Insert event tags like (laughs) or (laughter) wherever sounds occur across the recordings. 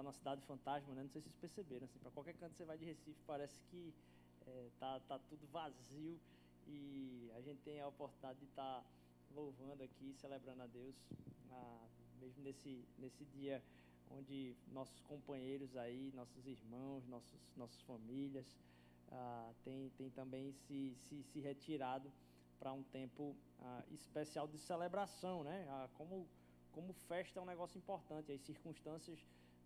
está numa cidade fantasma, né? Não sei se vocês perceberam, assim, para qualquer canto você vai de Recife, parece que é, tá, tá tudo vazio e a gente tem a oportunidade de estar tá louvando aqui, celebrando a Deus, mesmo nesse, nesse dia onde nossos companheiros aí, nossos irmãos, nossos, nossas famílias, ah, tem, tem também se, se, se retirado para um tempo ah, especial de celebração, né? Ah, como, como festa é um negócio importante, as circunstâncias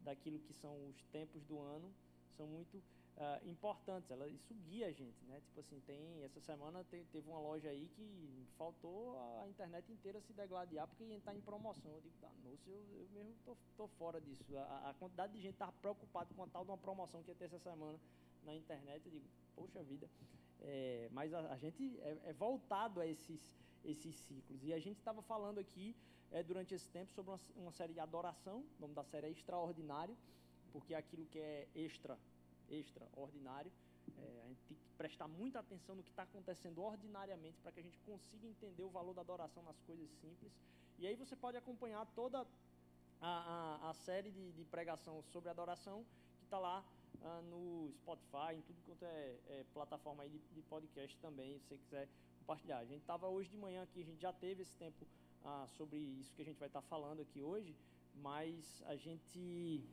daquilo que são os tempos do ano são muito ah, importantes, ela, isso guia a gente, né? Tipo assim, tem, essa semana te, teve uma loja aí que faltou a internet inteira se degladiar porque ia estar em promoção. Eu digo, tá, nossa, eu, eu mesmo tô, tô fora disso. A, a quantidade de gente estava preocupada com a tal de uma promoção que ia ter essa semana na internet, eu digo, poxa vida. É, mas a, a gente é, é, voltado a esses, esses ciclos. E a gente estava falando aqui é, durante esse tempo sobre uma, uma, série de adoração, o nome da série é Extraordinário, porque é aquilo que é extra, extraordinário, é, a gente tem que prestar muita atenção no que está acontecendo ordinariamente para que a gente consiga entender o valor da adoração nas coisas simples. E aí você pode acompanhar toda a, a, a série de, de pregação sobre adoração que está lá ah, no Spotify, em tudo quanto é, é plataforma de, de, podcast também, se você quiser compartilhar. A gente estava hoje de manhã aqui, a gente já teve esse tempo ah, sobre isso que a gente vai estar tá falando aqui hoje, mas a gente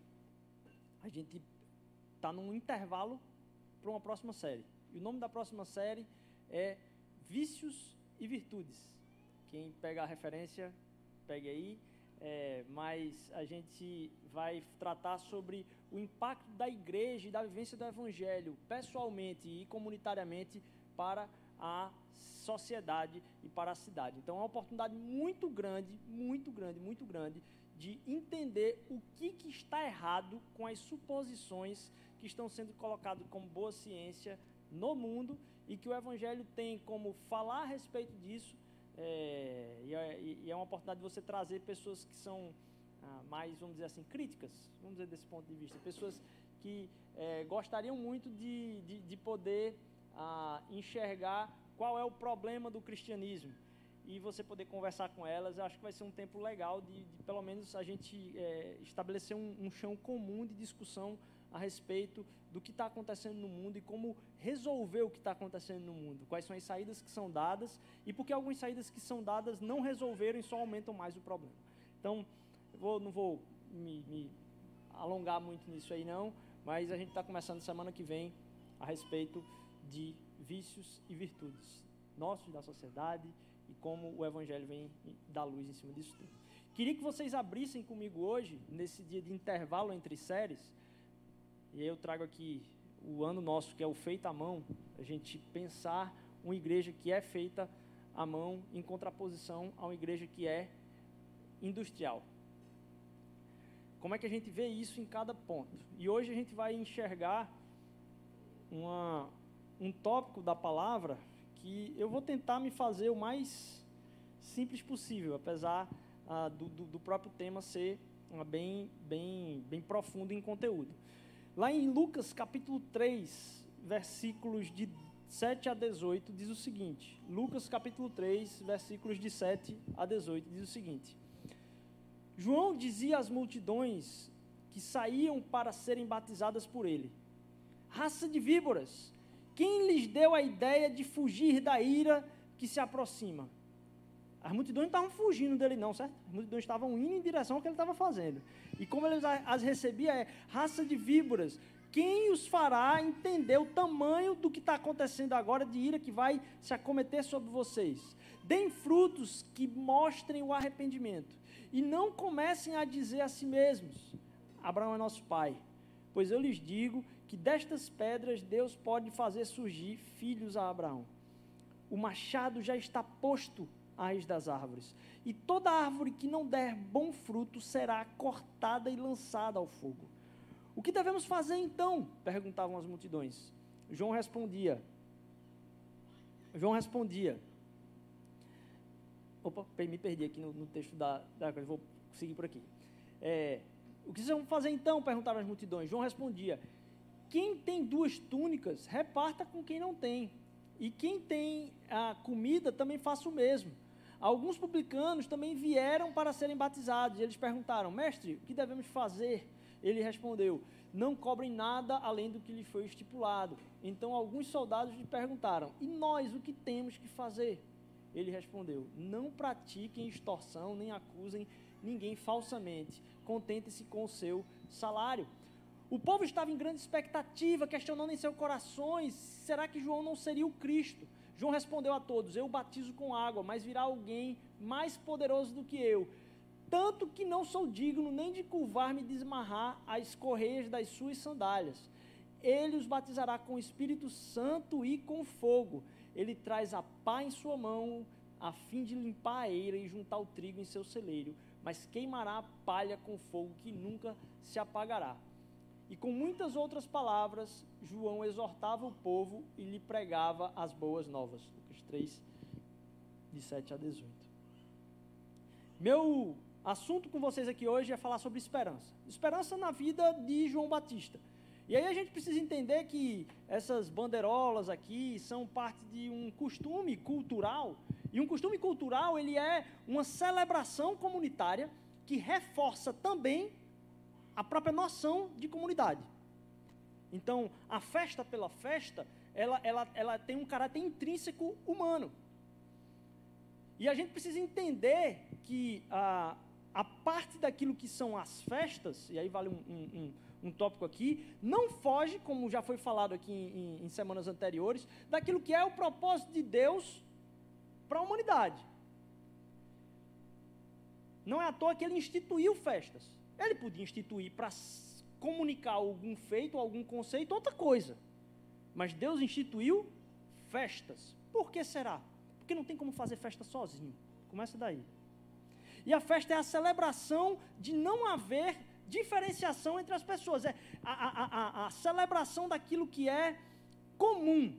a gente está num intervalo para uma próxima série. E o nome da próxima série é Vícios e Virtudes. Quem pega a referência, pegue aí é, mas a gente vai tratar sobre o impacto da igreja e da vivência do evangelho, pessoalmente e comunitariamente, para a sociedade e para a cidade. Então é uma oportunidade muito grande, muito grande, muito grande de entender o que, que está errado com as suposições que estão sendo colocadas como boa ciência no mundo e que o Evangelho tem como falar a respeito disso é, e, é, e, é, uma oportunidade de você trazer pessoas que são ah, mais, vamos dizer assim, críticas, vamos dizer desse ponto de vista, pessoas que é, gostariam muito de, de, de poder ah, enxergar qual é o problema do cristianismo e você poder conversar com elas. Eu acho que vai ser um tempo legal de, de pelo menos, a gente é, estabelecer um, um chão comum de discussão a respeito do que está acontecendo no mundo e como resolver o que está acontecendo no mundo. Quais são as saídas que são dadas e porque algumas saídas que são dadas não resolveram e só aumentam mais o problema. Então, vou, não vou me, me, alongar muito nisso aí não, mas a gente está começando semana que vem a respeito de vícios e virtudes nossos da sociedade e como o Evangelho vem dar luz em cima disso tudo. Queria que vocês abrissem comigo hoje, nesse dia de intervalo entre séries, e eu trago aqui o ano nosso, que é o feito à mão, a gente pensar uma igreja que é feita à mão em contraposição a uma igreja que é industrial. Como é que a gente vê isso em cada ponto? E hoje a gente vai enxergar uma, um tópico da palavra que eu vou tentar me fazer o mais simples possível, apesar ah, do, do, do, próprio tema ser ah, bem, bem, bem profundo em conteúdo. Lá em Lucas capítulo 3, versículos de 7 a 18, diz o seguinte: Lucas capítulo 3, versículos de 7 a 18, diz o seguinte: João dizia às multidões que saíam para serem batizadas por ele: Raça de víboras, quem lhes deu a ideia de fugir da ira que se aproxima? As multidões não estavam fugindo dele, não, certo? As multidões estavam indo em direção ao que ele estava fazendo. E como ele as recebia, é raça de víboras. Quem os fará entender o tamanho do que está acontecendo agora de ira que vai se acometer sobre vocês? Deem frutos que mostrem o arrependimento. E não comecem a dizer a si mesmos: Abraão é nosso pai. Pois eu lhes digo que destas pedras Deus pode fazer surgir filhos a Abraão. O machado já está posto raiz das árvores. E toda árvore que não der bom fruto será cortada e lançada ao fogo. O que devemos fazer então? perguntavam as multidões. João respondia. João respondia. Opa, me perdi aqui no, no texto da, da vou seguir por aqui. É, o que vocês vão fazer então? perguntaram as multidões. João respondia: Quem tem duas túnicas, reparta com quem não tem. E quem tem a comida também faça o mesmo. alguns publicanos também vieram para serem batizados. E eles perguntaram: Mestre, o que devemos fazer? Ele respondeu: Não cobrem nada além do que lhe foi estipulado. Então alguns soldados lhe perguntaram: E nós o que temos que fazer? Ele respondeu: Não pratiquem extorsão, nem acusem ninguém falsamente. Contente-se com o seu salário. O povo estava em grande expectativa, questionando em seus corações: será que João não seria o Cristo? João respondeu a todos: Eu batizo com água, mas virá alguém mais poderoso do que eu. Tanto que não sou digno nem de curvar-me e desmarrar as correias das suas sandálias. Ele os batizará com o Espírito Santo e com fogo. Ele traz a pá em sua mão, a fim de limpar a eira e juntar o trigo em seu celeiro, mas queimará a palha com fogo que nunca se apagará. E com muitas outras palavras, João exortava o povo e lhe pregava as boas novas. Lucas 3, de 7 a 18. Meu assunto com vocês aqui hoje é falar sobre esperança. Esperança na vida de João Batista. E aí a gente precisa entender que essas bandeirolas aqui são parte de um costume cultural, e um costume cultural ele é uma celebração comunitária que reforça também a própria noção de comunidade. Então, a festa pela festa, ela, ela, ela tem um caráter intrínseco humano. E a gente precisa entender que a, a parte daquilo que são as festas, e aí vale um, um, um um tópico aqui, não foge, como já foi falado aqui em, em, em semanas anteriores, daquilo que é o propósito de Deus para a humanidade. Não é à toa que ele instituiu festas. Ele podia instituir para comunicar algum feito, algum conceito, outra coisa. Mas Deus instituiu festas. Por que será? Porque não tem como fazer festa sozinho. Começa daí. E a festa é a celebração de não haver diferenciação entre as pessoas, é a, a, a, a celebração daquilo que é comum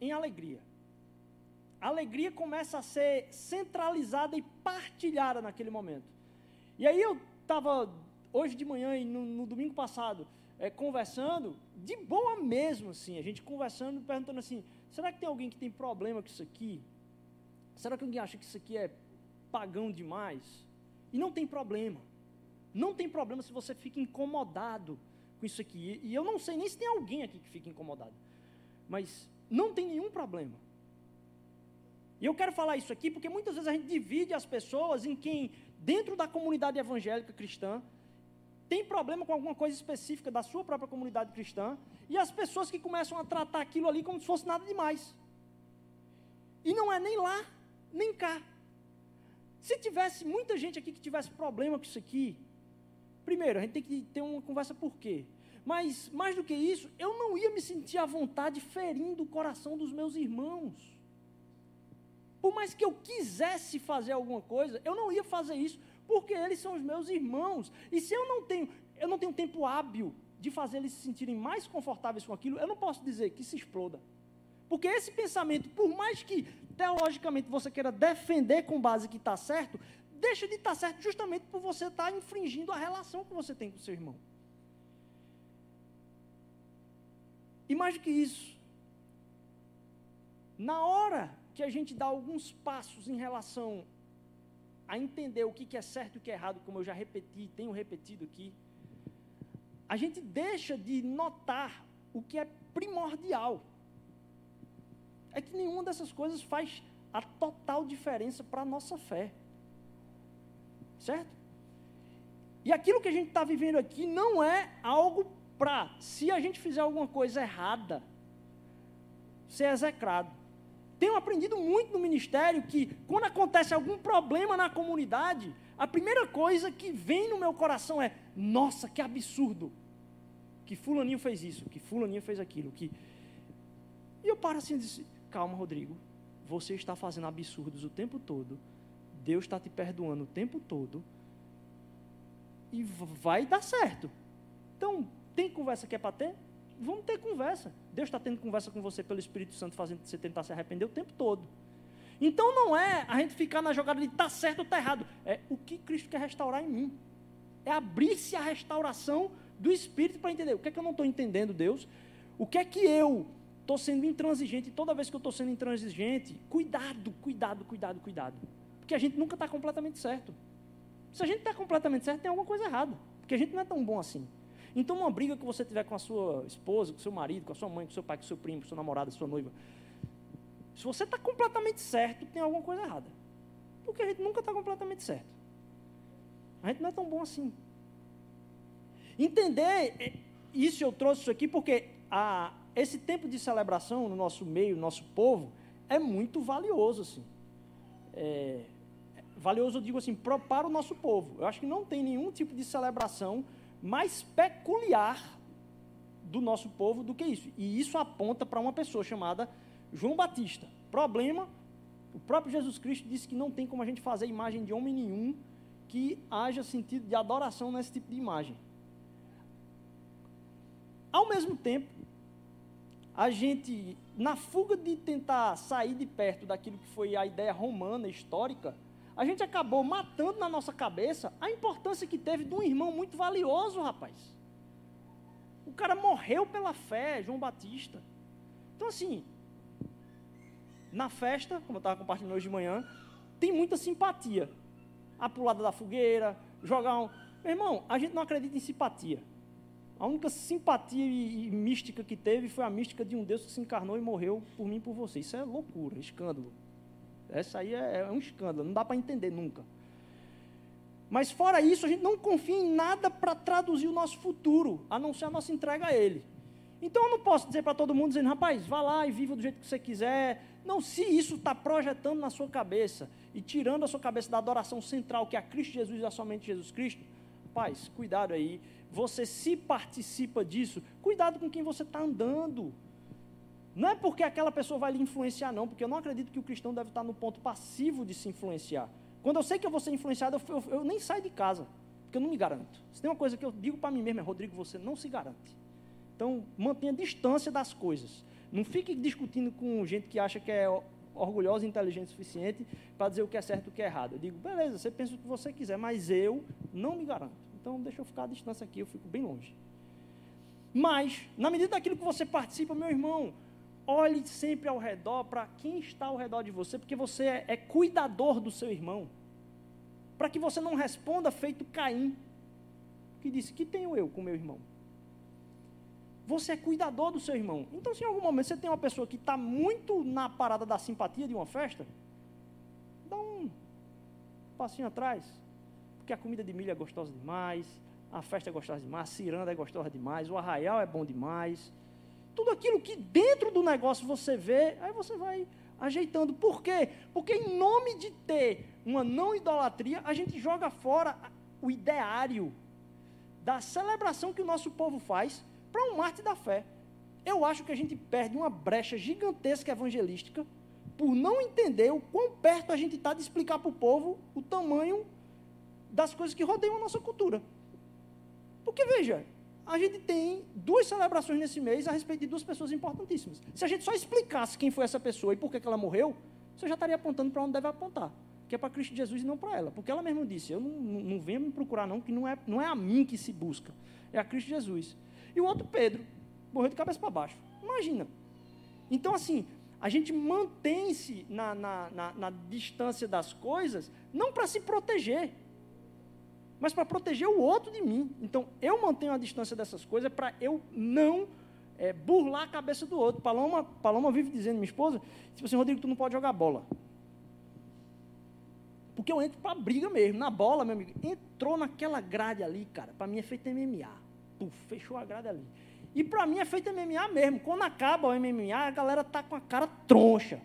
em alegria. A alegria começa a ser centralizada e partilhada naquele momento. E aí eu estava, hoje de manhã e no, no domingo passado, é, conversando, de boa mesmo, assim, a gente conversando, perguntando assim, será que tem alguém que tem problema com isso aqui? Será que alguém acha que isso aqui é pagão demais? E não tem problema. Não tem problema se você fica incomodado com isso aqui. E eu não sei nem se tem alguém aqui que fica incomodado. Mas não tem nenhum problema. E eu quero falar isso aqui porque muitas vezes a gente divide as pessoas em quem, dentro da comunidade evangélica cristã, tem problema com alguma coisa específica da sua própria comunidade cristã, e as pessoas que começam a tratar aquilo ali como se fosse nada demais. E não é nem lá, nem cá. Se tivesse muita gente aqui que tivesse problema com isso aqui, Primeiro, a gente tem que ter uma conversa por quê? Mas, mais do que isso, eu não ia me sentir à vontade ferindo o coração dos meus irmãos. Por mais que eu quisesse fazer alguma coisa, eu não ia fazer isso, porque eles são os meus irmãos. E se eu não tenho, eu não tenho tempo hábil de fazer eles se sentirem mais confortáveis com aquilo, eu não posso dizer que se exploda. Porque esse pensamento, por mais que teologicamente você queira defender com base que está certo, deixa de estar certo justamente por você estar infringindo a relação que você tem com seu irmão. E mais do que isso, na hora que a gente dá alguns passos em relação a entender o que é certo e o que é errado, como eu já repeti, tenho repetido aqui, a gente deixa de notar o que é primordial. É que nenhuma dessas coisas faz a total diferença para a nossa fé. Certo? E aquilo que a gente está vivendo aqui não é algo para, se a gente fizer alguma coisa errada, ser execrado. Tenho aprendido muito no ministério que, quando acontece algum problema na comunidade, a primeira coisa que vem no meu coração é: nossa, que absurdo! Que Fulaninho fez isso, que Fulaninho fez aquilo. que E eu paro assim e disse: calma, Rodrigo, você está fazendo absurdos o tempo todo Deus está te perdoando o tempo todo e vai dar certo. Então, tem conversa que é para ter? Vamos ter conversa. Deus está tendo conversa com você pelo Espírito Santo, fazendo você tentar se arrepender o tempo todo. Então não é a gente ficar na jogada de está certo ou está errado. É o que Cristo quer restaurar em mim. É abrir-se a restauração do Espírito para entender o que é que eu não estou entendendo, Deus. O que é que eu estou sendo intransigente, toda vez que eu estou sendo intransigente, cuidado, cuidado, cuidado, cuidado. Porque a gente nunca está completamente certo. Se a gente está completamente certo, tem alguma coisa errada. Porque a gente não é tão bom assim. Então, uma briga que você tiver com a sua esposa, com o seu marido, com a sua mãe, com o seu pai, com o seu primo, com seu namorado, com a sua noiva, se você está completamente certo, tem alguma coisa errada. Porque a gente nunca está completamente certo. A gente não é tão bom assim. Entender, é, isso eu trouxe isso aqui porque a, esse tempo de celebração no nosso meio, no nosso povo, é muito valioso. Assim. É, valioso, eu digo assim, para o nosso povo. Eu acho que não tem nenhum tipo de celebração mais peculiar do nosso povo do que isso. E isso aponta para uma pessoa chamada João Batista. Problema, o próprio Jesus Cristo disse que não tem como a gente fazer imagem de homem nenhum que haja sentido de adoração nesse tipo de imagem. Ao mesmo tempo, a gente, na fuga de tentar sair de perto daquilo que foi a ideia romana, histórica, a gente acabou matando na nossa cabeça a importância que teve de um irmão muito valioso, rapaz. O cara morreu pela fé, João Batista. Então, assim, na festa, como eu estava compartilhando hoje de manhã, tem muita simpatia. A pulada da fogueira, jogar um. Meu irmão, a gente não acredita em simpatia. A única simpatia e, mística que teve foi a mística de um Deus que se encarnou e morreu por mim e por você. Isso é loucura, escândalo. Essa aí é, é um escândalo, não dá para entender nunca. Mas fora isso, a gente não confia em nada para traduzir o nosso futuro, a não ser a nossa entrega a Ele. Então eu não posso dizer para todo mundo dizendo, rapaz, vá lá e viva do jeito que você quiser. Não, se isso está projetando na sua cabeça e tirando a sua cabeça da adoração central, que é a Cristo Jesus e a somente Jesus Cristo, rapaz, cuidado aí. Você se participa disso, cuidado com quem você está andando. Não é porque aquela pessoa vai lhe influenciar, não, porque eu não acredito que o cristão deve estar no ponto passivo de se influenciar. Quando eu sei que eu vou ser influenciado, eu, eu, eu nem saio de casa, porque eu não me garanto. Se tem uma coisa que eu digo para mim mesmo, é Rodrigo, você não se garante. Então, mantenha distância das coisas. Não fique discutindo com gente que acha que é orgulhosa e inteligente o suficiente para dizer o que é certo e o que é errado. Eu digo, beleza, você pensa o que você quiser, mas eu não me garanto. Então, deixa eu ficar à distância aqui, eu fico bem longe. Mas, na medida daquilo que você participa, meu irmão, olhe sempre ao redor para quem está ao redor de você, porque você é, é cuidador do seu irmão. Para que você não responda feito Caim, que disse: Que tenho eu com meu irmão? Você é cuidador do seu irmão. Então, se em algum momento você tem uma pessoa que está muito na parada da simpatia de uma festa, dá um passinho atrás. Porque a comida de milho é gostosa demais, a festa é gostosa demais, a ciranda é gostosa demais, o arraial é bom demais tudo aquilo que dentro do negócio você vê, aí você vai ajeitando. Por quê? Porque em nome de ter uma não idolatria, a gente joga fora o ideário da celebração que o nosso povo faz para um arte da fé. Eu acho que a gente perde uma brecha gigantesca evangelística por não entender o quão perto a gente está de explicar para o povo o tamanho das coisas que rodeiam a nossa cultura. Porque, veja, a gente tem duas celebrações nesse mês a respeito de duas pessoas importantíssimas. Se a gente só explicasse quem foi essa pessoa e por que ela morreu, você já estaria apontando para onde deve apontar. Que é para Cristo Jesus e não para ela. Porque ela mesma disse, eu não, não, não venho me procurar não, que não é, não é a mim que se busca, é a Cristo Jesus. E o outro Pedro, morreu de cabeça para baixo. Imagina. Então, assim, a gente mantém-se na, na, na, na distância das coisas, não para se proteger, mas para proteger o outro de mim. Então, eu mantenho a distância dessas coisas para eu não é, burlar a cabeça do outro. Paloma, Paloma vive dizendo, minha esposa, tipo assim, Rodrigo, tu não pode jogar bola. Porque eu entro para briga mesmo. Na bola, meu amigo, entrou naquela grade ali, cara, para mim é feito MMA. Puf, fechou a grade ali. E para mim é feito MMA mesmo. Quando acaba o MMA, a galera tá com a cara troncha.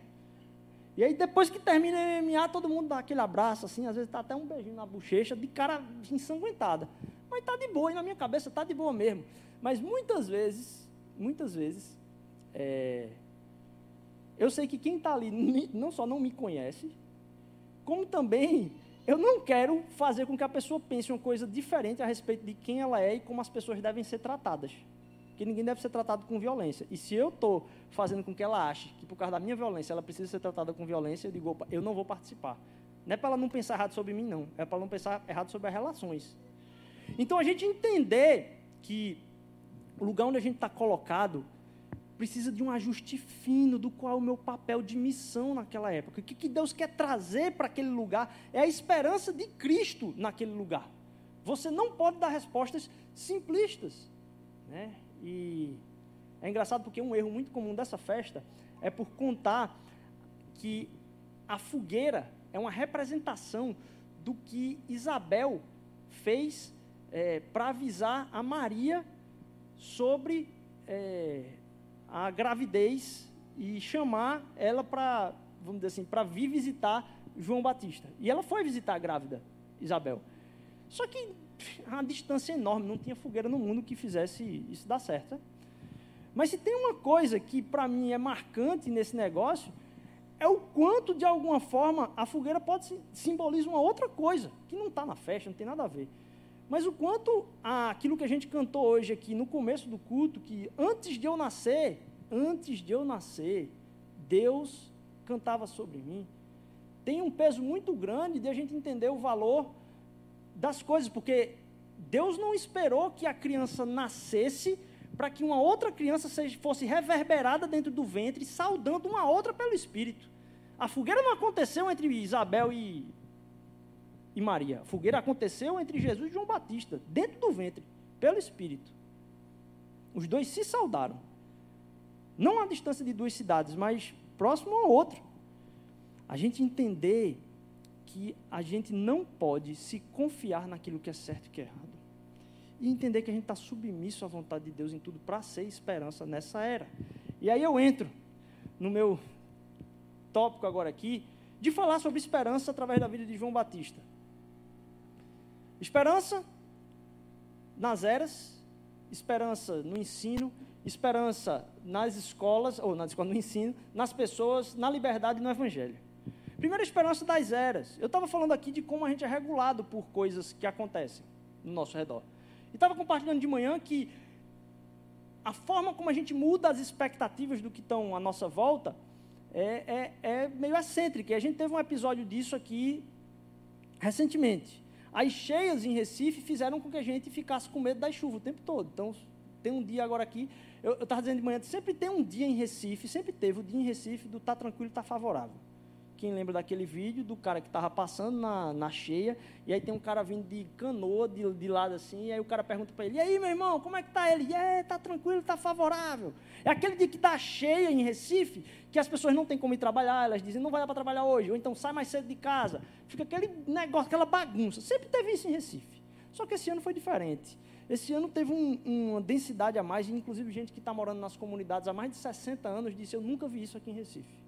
E aí, depois que termina o MMA, todo mundo dá aquele abraço, assim, às vezes está até um beijinho na bochecha, de cara ensanguentada. Mas está de boa, e na minha cabeça está de boa mesmo. Mas muitas vezes, muitas vezes, é, eu sei que quem está ali (laughs) não só não me conhece, como também eu não quero fazer com que a pessoa pense uma coisa diferente a respeito de quem ela é e como as pessoas devem ser tratadas que ninguém deve ser tratado com violência. E se eu estou fazendo com que ela ache que por causa da minha violência ela precisa ser tratada com violência, eu digo, opa, eu não vou participar. Não é para ela não pensar errado sobre mim, não. É para ela não pensar errado sobre as relações. Então a gente entender que o lugar onde a gente está colocado precisa de um ajuste fino do qual é o meu papel de missão naquela época. O que, que Deus quer trazer para aquele lugar é a esperança de Cristo naquele lugar. Você não pode dar respostas simplistas. Né? E é engraçado porque um erro muito comum dessa festa é por contar que a fogueira é uma representação do que Isabel fez é, para avisar a Maria sobre é, a gravidez e chamar ela para, vamos dizer assim, para vir visitar João Batista. E ela foi visitar a grávida Isabel. Só que a distância enorme, não tinha fogueira no mundo que fizesse isso dar certo. Mas se tem uma coisa que para mim é marcante nesse negócio, é o quanto, de alguma forma, a fogueira pode simbolizar uma outra coisa, que não está na festa, não tem nada a ver. Mas o quanto aquilo que a gente cantou hoje aqui no começo do culto, que antes de eu nascer, antes de eu nascer, Deus cantava sobre mim, tem um peso muito grande de a gente entender o valor das coisas, porque Deus não esperou que a criança nascesse para que uma outra criança seja, fosse reverberada dentro do ventre, saudando uma outra pelo Espírito. A fogueira não aconteceu entre Isabel e, e Maria. A fogueira aconteceu entre Jesus e João Batista, dentro do ventre, pelo Espírito. Os dois se saudaram. Não a distância de duas cidades, mas próximo ao outro. A gente entender que a gente não pode se confiar naquilo que é certo e que é errado. E entender que a gente está submisso à vontade de Deus em tudo para ser esperança nessa era. E aí eu entro no meu tópico agora aqui, de falar sobre esperança através da vida de João Batista. Esperança nas eras, esperança no ensino, esperança nas escolas, ou na escola, no ensino, nas pessoas, na liberdade e no evangelho. Primeira esperança das eras. Eu estava falando aqui de como a gente é regulado por coisas que acontecem no nosso redor. E estava compartilhando de manhã que a forma como a gente muda as expectativas do que estão à nossa volta é, é, é meio excêntrica. E a gente teve um episódio disso aqui recentemente. As cheias em Recife fizeram com que a gente ficasse com medo da chuva o tempo todo. Então, tem um dia agora aqui, eu estava dizendo de manhã, sempre tem um dia em Recife, sempre teve o dia em Recife do tá tranquilo, tá favorável. Quem lembra daquele vídeo do cara que estava passando na, na cheia, e aí tem um cara vindo de canoa, de, de lado assim, e aí o cara pergunta para ele, e aí, meu irmão, como é que tá ele? E é, tá tranquilo, tá favorável. É aquele dia que está cheia em Recife, que as pessoas não têm como ir trabalhar, elas dizem, não vai dar para trabalhar hoje, ou então sai mais cedo de casa. Fica aquele negócio, aquela bagunça. Sempre teve isso em Recife. Só que esse ano foi diferente. Esse ano teve um, uma densidade a mais, inclusive gente que está morando nas comunidades há mais de 60 anos disse, eu nunca vi isso aqui em Recife.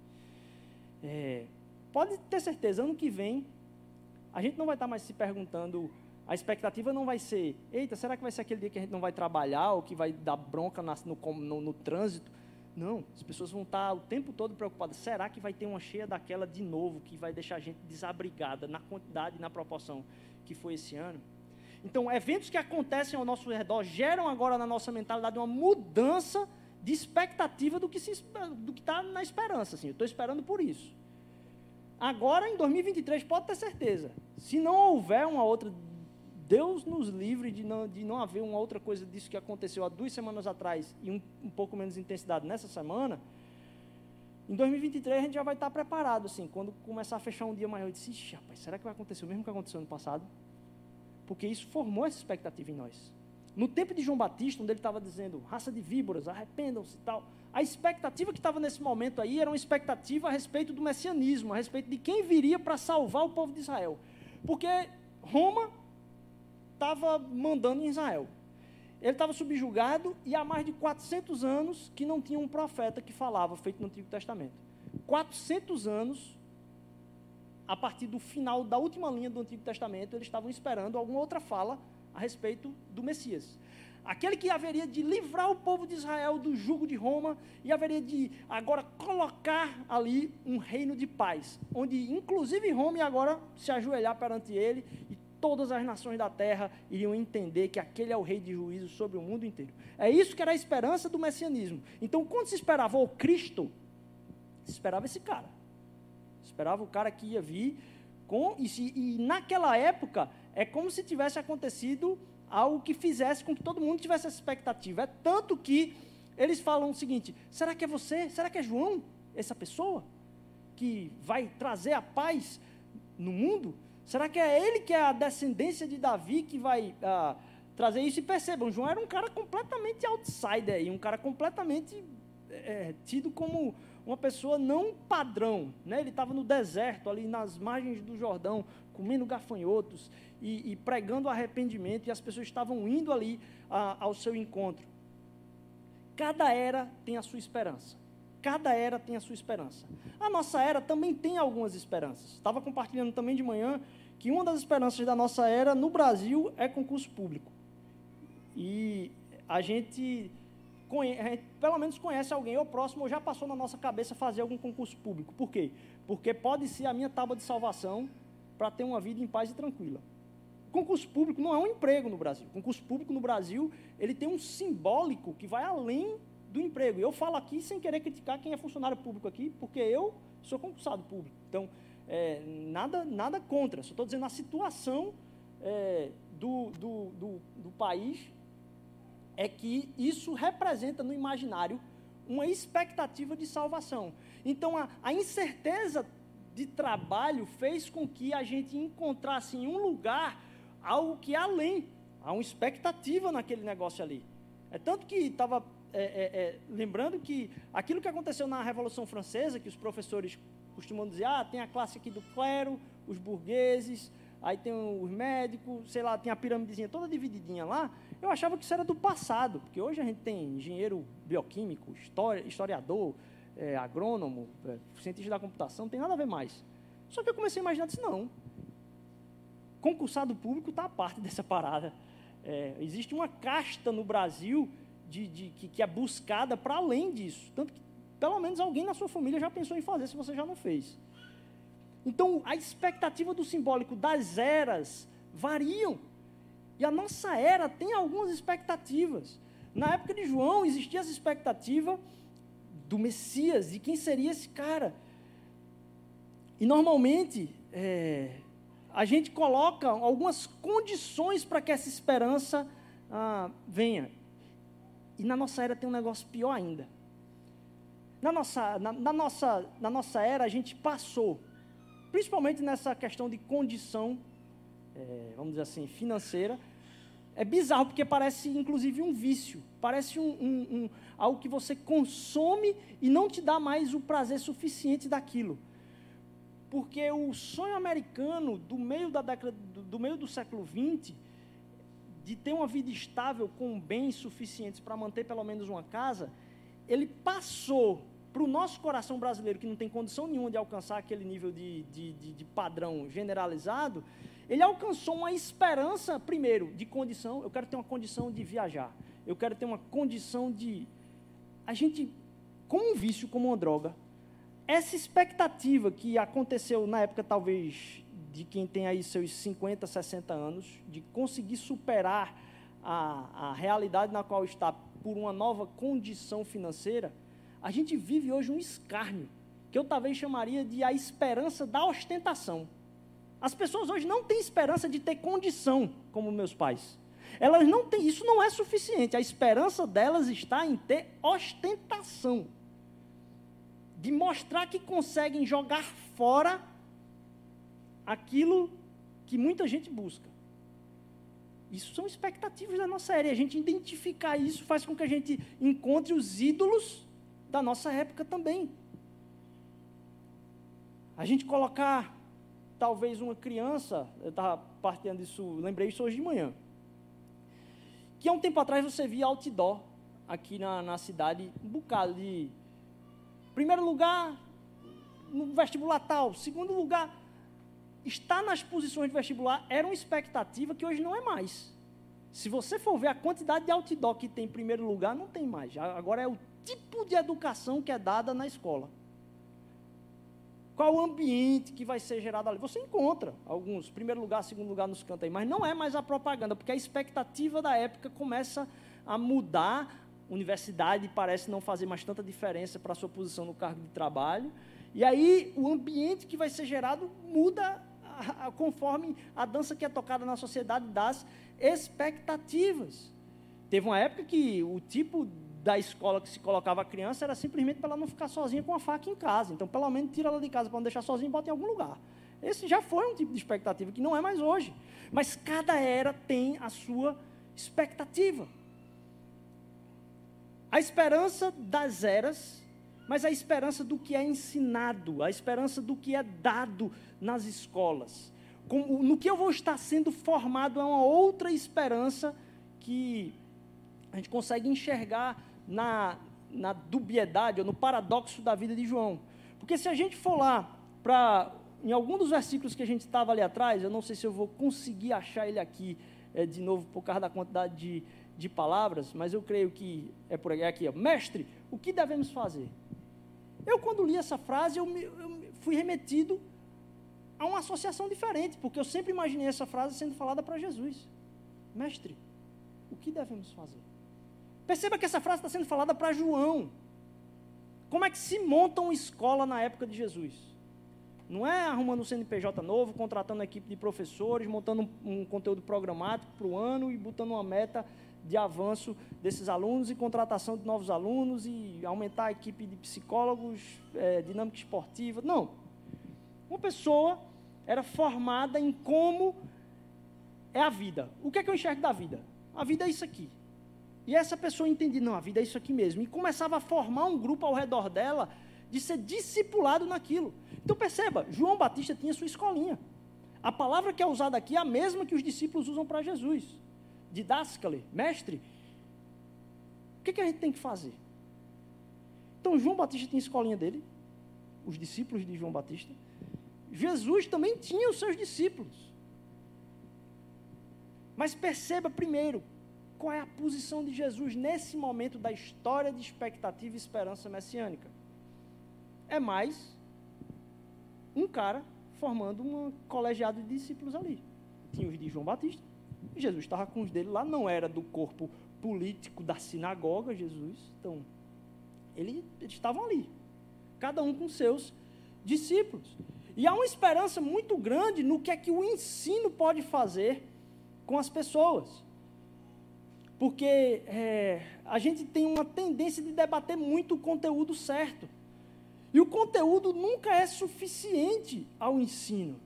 É, pode ter certeza, ano que vem, a gente não vai estar mais se perguntando, a expectativa não vai ser, eita, será que vai ser aquele dia que a gente não vai trabalhar, ou que vai dar bronca no, no, no trânsito? Não, as pessoas vão estar o tempo todo preocupadas. Será que vai ter uma cheia daquela de novo, que vai deixar a gente desabrigada na quantidade e na proporção que foi esse ano? Então, eventos que acontecem ao nosso redor geram agora na nossa mentalidade uma mudança de expectativa do que está na esperança. Assim. Eu estou esperando por isso. Agora, em 2023, pode ter certeza. Se não houver uma outra. Deus nos livre de não, de não haver uma outra coisa disso que aconteceu há duas semanas atrás e um, um pouco menos intensidade nessa semana. Em 2023 a gente já vai estar preparado, assim, quando começar a fechar um dia maior, eu disse, rapaz, será que vai acontecer o mesmo que aconteceu no passado? Porque isso formou essa expectativa em nós. No tempo de João Batista, onde ele estava dizendo, raça de víboras, arrependam-se e tal, a expectativa que estava nesse momento aí era uma expectativa a respeito do messianismo, a respeito de quem viria para salvar o povo de Israel. Porque Roma estava mandando em Israel. Ele estava subjugado e há mais de 400 anos que não tinha um profeta que falava, feito no Antigo Testamento. 400 anos, a partir do final da última linha do Antigo Testamento, eles estavam esperando alguma outra fala a respeito do Messias aquele que haveria de livrar o povo de Israel do jugo de Roma e haveria de agora colocar ali um reino de paz, onde inclusive Roma ia agora se ajoelhar perante ele e todas as nações da terra iriam entender que aquele é o rei de juízo sobre o mundo inteiro. É isso que era a esperança do messianismo. Então, quando se esperava o Cristo, se esperava esse cara. Se esperava o cara que ia vir com e, se, e naquela época é como se tivesse acontecido algo que fizesse com que todo mundo tivesse essa expectativa. É tanto que Eles falam o seguinte: será que é você? Será que é João, essa pessoa, que vai trazer a paz no mundo? Será que é ele que é a descendência de Davi que vai ah, trazer isso? E percebam, João era um cara completamente outsider, um cara completamente é, tido como uma pessoa não padrão. Né? Ele estava no deserto, ali nas margens do Jordão, comendo gafanhotos e, e pregando arrependimento, e as pessoas estavam indo ali ah, ao seu encontro. Cada era tem a sua esperança. Cada era tem a sua esperança. A nossa era também tem algumas esperanças. Estava compartilhando também de manhã que uma das esperanças da nossa era no Brasil é concurso público. E a gente, pelo menos conhece alguém ou próximo ou já passou na nossa cabeça fazer algum concurso público. Por quê? Porque pode ser a minha tábua de salvação para ter uma vida em paz e tranquila. Concurso público não é um emprego no Brasil. Concurso público no Brasil, ele tem um simbólico que vai além do emprego. Eu falo aqui sem querer criticar quem é funcionário público aqui, porque eu sou concursado público. Então, é, nada, nada contra. Só estou dizendo a situação é, do, do, do, do país é que isso representa no imaginário uma expectativa de salvação. Então, a, a incerteza de trabalho fez com que a gente encontrasse em um lugar algo que é além, há uma expectativa naquele negócio ali. É tanto que estava é, é, é, lembrando que aquilo que aconteceu na Revolução Francesa, que os professores costumam dizer, ah, tem a classe aqui do clero, os burgueses, aí tem os médicos, sei lá, tem a pirâmidezinha toda divididinha lá, eu achava que isso era do passado, porque hoje a gente tem engenheiro bioquímico, historiador, é, agrônomo, é, cientista da computação, não tem nada a ver mais. Só que eu comecei a imaginar, disse, não, concursado público está a parte (laughs) dessa parada. É, existe uma casta no Brasil de, de que, que, é buscada para além disso. Tanto que, pelo menos, alguém na sua família já pensou em fazer, se você já não fez. Então, a expectativa do simbólico das eras variam. E a nossa era tem algumas expectativas. Na época de João, existia essa expectativa do Messias, de quem seria esse cara. E normalmente, é, a gente coloca algumas condições para que essa esperança ah, venha. E na nossa era tem um negócio pior ainda. Na nossa, na, na, nossa, na nossa era, a gente passou, principalmente nessa questão de condição, é, vamos dizer assim, financeira. É bizarro, porque parece inclusive um vício, parece um, um, um, algo que você consome e não te dá mais o prazer suficiente daquilo porque o sonho americano do meio da década do, do meio do século XX de ter uma vida estável com bens suficientes para manter pelo menos uma casa, ele passou para o nosso coração brasileiro que não tem condição nenhuma de alcançar aquele nível de, de, de, de padrão generalizado, ele alcançou uma esperança, primeiro, de condição. Eu quero ter uma condição de viajar. Eu quero ter uma condição de. A gente, como um vício, como uma droga, essa expectativa que aconteceu na época, talvez, de quem tem aí seus 50, 60 anos, de conseguir superar a, a realidade na qual está por uma nova condição financeira, a gente vive hoje um escárnio, que eu talvez chamaria de a esperança da ostentação. As pessoas hoje não têm esperança de ter condição, como meus pais. Elas não têm, isso não é suficiente. A esperança delas está em ter ostentação de mostrar que conseguem jogar fora aquilo que muita gente busca. Isso são expectativas da nossa era. E a gente identificar isso faz com que a gente encontre os ídolos da nossa época também. A gente colocar, talvez, uma criança, eu estava partilhando isso, lembrei isso hoje de manhã, que há um tempo atrás você via outdoor aqui na, na cidade, um bocado de Primeiro lugar, no vestibular tal. Segundo lugar, estar nas posições de vestibular era uma expectativa que hoje não é mais. Se você for ver a quantidade de outdoor que tem em primeiro lugar, não tem mais. Agora é o tipo de educação que é dada na escola. Qual o ambiente que vai ser gerado ali? Você encontra alguns, primeiro lugar, segundo lugar nos cantos aí, mas não é mais a propaganda, porque a expectativa da época começa a mudar universidade parece não fazer mais tanta diferença para a sua posição no cargo de trabalho. E aí o ambiente que vai ser gerado muda a, a, conforme a dança que é tocada na sociedade das expectativas. Teve uma época que o tipo da escola que se colocava a criança era simplesmente para ela não ficar sozinha com a faca em casa. Então, pelo menos, tira ela de casa para não deixar sozinha e bota em algum lugar. Esse já foi um tipo de expectativa que não é mais hoje. Mas cada era tem a sua expectativa. A esperança das eras, mas a esperança do que é ensinado, a esperança do que é dado nas escolas. Como, no que eu vou estar sendo formado é uma outra esperança que a gente consegue enxergar na, na dubiedade ou no paradoxo da vida de João. Porque se a gente for lá para em algum dos versículos que a gente estava ali atrás, eu não sei se eu vou conseguir achar ele aqui é, de novo por causa da quantidade de, de palavras, mas eu creio que é por aqui. É ó. Mestre, o que devemos fazer? Eu, quando li essa frase, eu, me, eu fui remetido a uma associação diferente, porque eu sempre imaginei essa frase sendo falada para Jesus. Mestre, o que devemos fazer? Perceba que essa frase está sendo falada para João. Como é que se monta uma escola na época de Jesus? Não é arrumando um CNPJ novo, contratando uma equipe de professores, montando um, conteúdo programático para o ano e botando uma meta de avanço desses alunos e contratação de novos alunos e aumentar a equipe de psicólogos, é, dinâmica esportiva. Não. Uma pessoa era formada em como é a vida. O que é que eu enxergo da vida? A vida é isso aqui. E essa pessoa entendia, não, a vida é isso aqui mesmo. E começava a formar um grupo ao redor dela de ser discipulado naquilo. Então perceba, João Batista tinha sua escolinha. A palavra que é usada aqui é a mesma que os discípulos usam para Jesus. Didascale, mestre. O que, que a gente tem que fazer? Então João Batista tinha a escolinha dele, os discípulos de João Batista. Jesus também tinha os seus discípulos. Mas perceba primeiro, qual é a posição de Jesus nesse momento da história de expectativa e esperança messiânica? É mais um cara formando um colegiado de discípulos ali. Tinha os de João Batista, Jesus estava com os dele lá, não era do corpo político da sinagoga, Jesus, então, ele, eles estavam ali, cada um com seus discípulos. E há uma esperança muito grande no que é que o ensino pode fazer com as pessoas. Porque é, a gente tem uma tendência de debater muito o conteúdo certo. E o conteúdo nunca é suficiente ao ensino.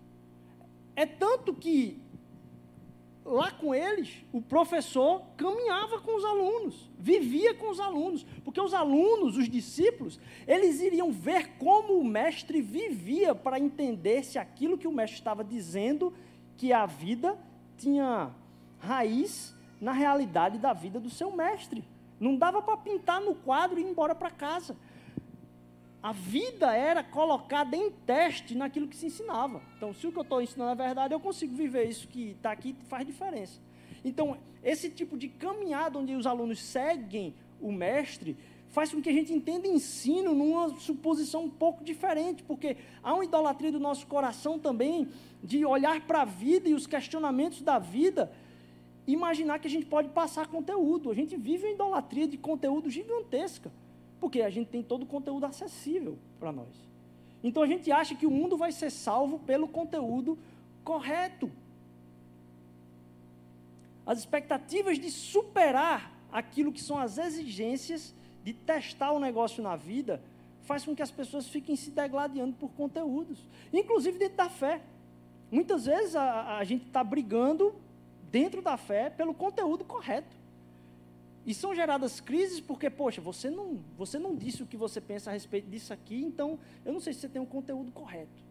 É tanto que lá com eles, o professor caminhava com os alunos, vivia com os alunos, porque os alunos, os discípulos, eles iriam ver como o mestre vivia para entender se aquilo que o mestre estava dizendo, que a vida tinha raiz na realidade da vida do seu mestre. Não dava para pintar no quadro e ir embora para casa. A vida era colocada em teste naquilo que se ensinava. Então, se o que eu estou ensinando é verdade, eu consigo viver isso que está aqui, faz diferença. Então, esse tipo de caminhada onde os alunos seguem o mestre, faz com que a gente entenda ensino numa suposição um pouco diferente, porque há uma idolatria do nosso coração também de olhar para a vida e os questionamentos da vida imaginar que a gente pode passar conteúdo. A gente vive uma idolatria de conteúdo gigantesca, porque a gente tem todo o conteúdo acessível para nós. Então a gente acha que o mundo vai ser salvo pelo conteúdo correto. As expectativas de superar aquilo que são as exigências de testar o negócio na vida faz com que as pessoas fiquem se degladiando por conteúdos, inclusive dentro da fé. Muitas vezes a, a gente está brigando dentro da fé pelo conteúdo correto. E são geradas crises porque, poxa, você não, você não disse o que você pensa a respeito disso aqui, então eu não sei se você tem um conteúdo correto.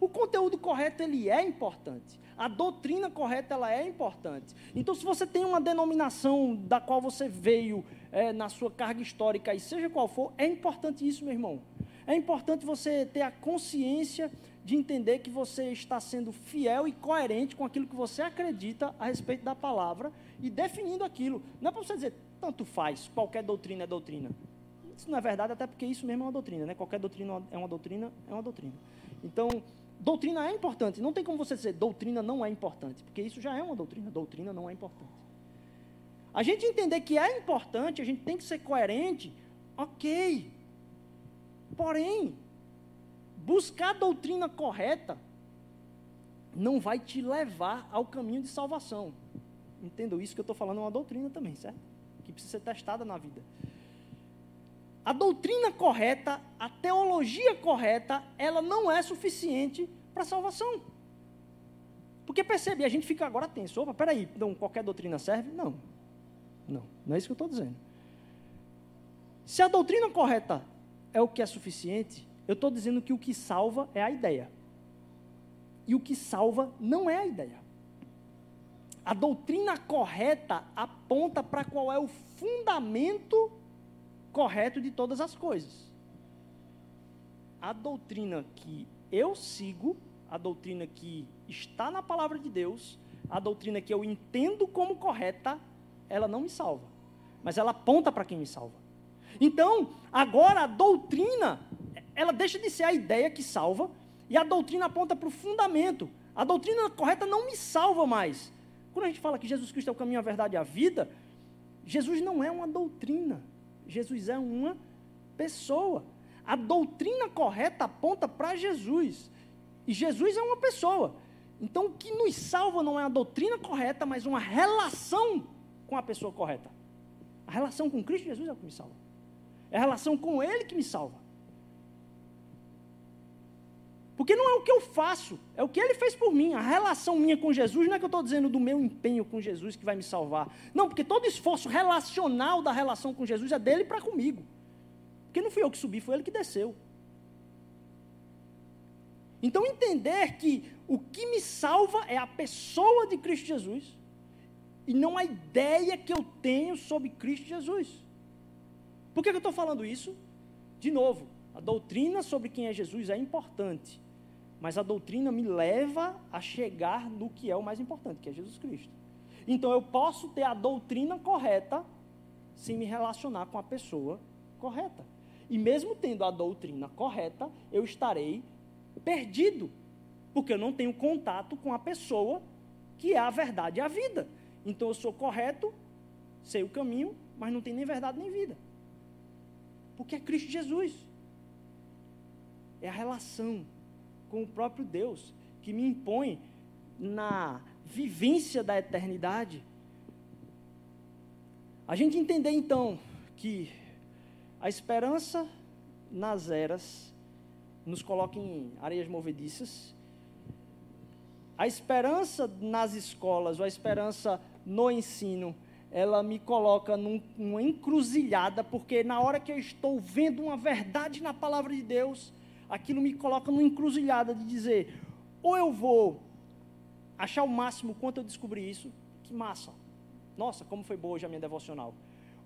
O conteúdo correto ele é importante. A doutrina correta ela é importante. Então, se você tem uma denominação da qual você veio é, na sua carga histórica e seja qual for, é importante isso, meu irmão. É importante você ter a consciência de entender que você está sendo fiel e coerente com aquilo que você acredita a respeito da palavra e definindo aquilo. Não é para você dizer, tanto faz, qualquer doutrina é doutrina. Isso não é verdade, até porque isso mesmo é uma doutrina, né? Qualquer doutrina é uma doutrina, é uma doutrina. Então, doutrina é importante. Não tem como você dizer doutrina não é importante, porque isso já é uma doutrina. Doutrina não é importante. A gente entender que é importante, a gente tem que ser coerente, ok. Porém, buscar a doutrina correta não vai te levar ao caminho de salvação. Entendam isso que eu estou falando é uma doutrina também, certo? Que precisa ser testada na vida. a doutrina correta, a teologia correta, ela não é suficiente para salvação. Porque percebe, a gente fica agora tenso. Opa, peraí, qualquer doutrina serve? Não. Não, não é isso que eu estou dizendo. Se a doutrina correta é o que é suficiente, eu estou dizendo que o que salva é a ideia. E o que salva não é a ideia. A doutrina correta aponta para qual é o fundamento correto de todas as coisas. A doutrina que eu sigo, a doutrina que está na palavra de Deus, a doutrina que eu entendo como correta, ela não me salva, mas ela aponta para quem me salva. Então, agora a doutrina, ela deixa de ser a ideia que salva, e a doutrina aponta para o fundamento. A doutrina correta não me salva mais. Quando a gente fala que Jesus Cristo é o caminho, a verdade e a vida, Jesus não é uma doutrina. Jesus é uma pessoa. A doutrina correta aponta para Jesus. E Jesus é uma pessoa. Então, o que nos salva não é a doutrina correta, mas uma relação com a pessoa correta. A relação com Cristo Jesus é o que me salva. É a relação com Ele que me salva. Porque não é o que eu faço, é o que ele fez por mim. A relação minha com Jesus não é que eu estou dizendo do meu empenho com Jesus que vai me salvar. Não, porque todo esforço relacional da relação com Jesus é dele para comigo. Porque não fui eu que subi, foi ele que desceu. Então entender que o que me salva é a pessoa de Cristo Jesus e não a ideia que eu tenho sobre Cristo Jesus. Por que, que eu estou falando isso? De novo, a doutrina sobre quem é Jesus é importante mas a doutrina me leva a chegar no que é o mais importante, que é Jesus Cristo. Então eu posso ter a doutrina correta sem me relacionar com a pessoa correta. E mesmo tendo a doutrina correta, eu estarei perdido, porque eu não tenho contato com a pessoa que é a verdade e a vida. Então eu sou correto, sei o caminho, mas não tenho nem verdade nem vida. Porque é Cristo Jesus. É a relação com o próprio Deus, que me impõe na vivência da eternidade. A gente entender então que a esperança nas eras nos coloca em areias movediças, a esperança nas escolas, ou a esperança no ensino, ela me coloca num, numa encruzilhada, porque na hora que eu estou vendo uma verdade na palavra de Deus, aquilo me coloca numa encruzilhada de dizer, ou eu vou achar o máximo quanto eu descobri isso, que massa. Nossa, como foi boa hoje a minha devocional.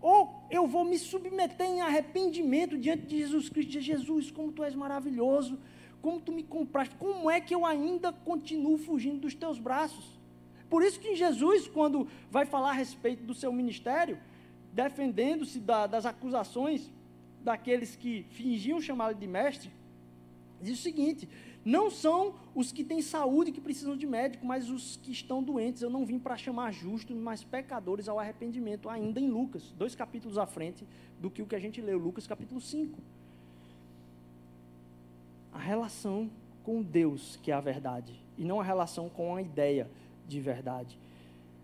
Ou eu vou me submeter em arrependimento diante de Jesus Cristo, dizer, Jesus, como tu és maravilhoso, como tu me compraste, como é que eu ainda continuo fugindo dos teus braços? Por isso que Jesus, quando vai falar a respeito do seu ministério, defendendo-se da, das acusações daqueles que fingiam chamá-lo de mestre, Diz o seguinte: não são os que têm saúde que precisam de médico, mas os que estão doentes. Eu não vim para chamar justos, mas pecadores ao arrependimento, ainda em Lucas, dois capítulos à frente do que o que a gente leu, Lucas capítulo 5. A relação com Deus, que é a verdade, e não a relação com a ideia de verdade.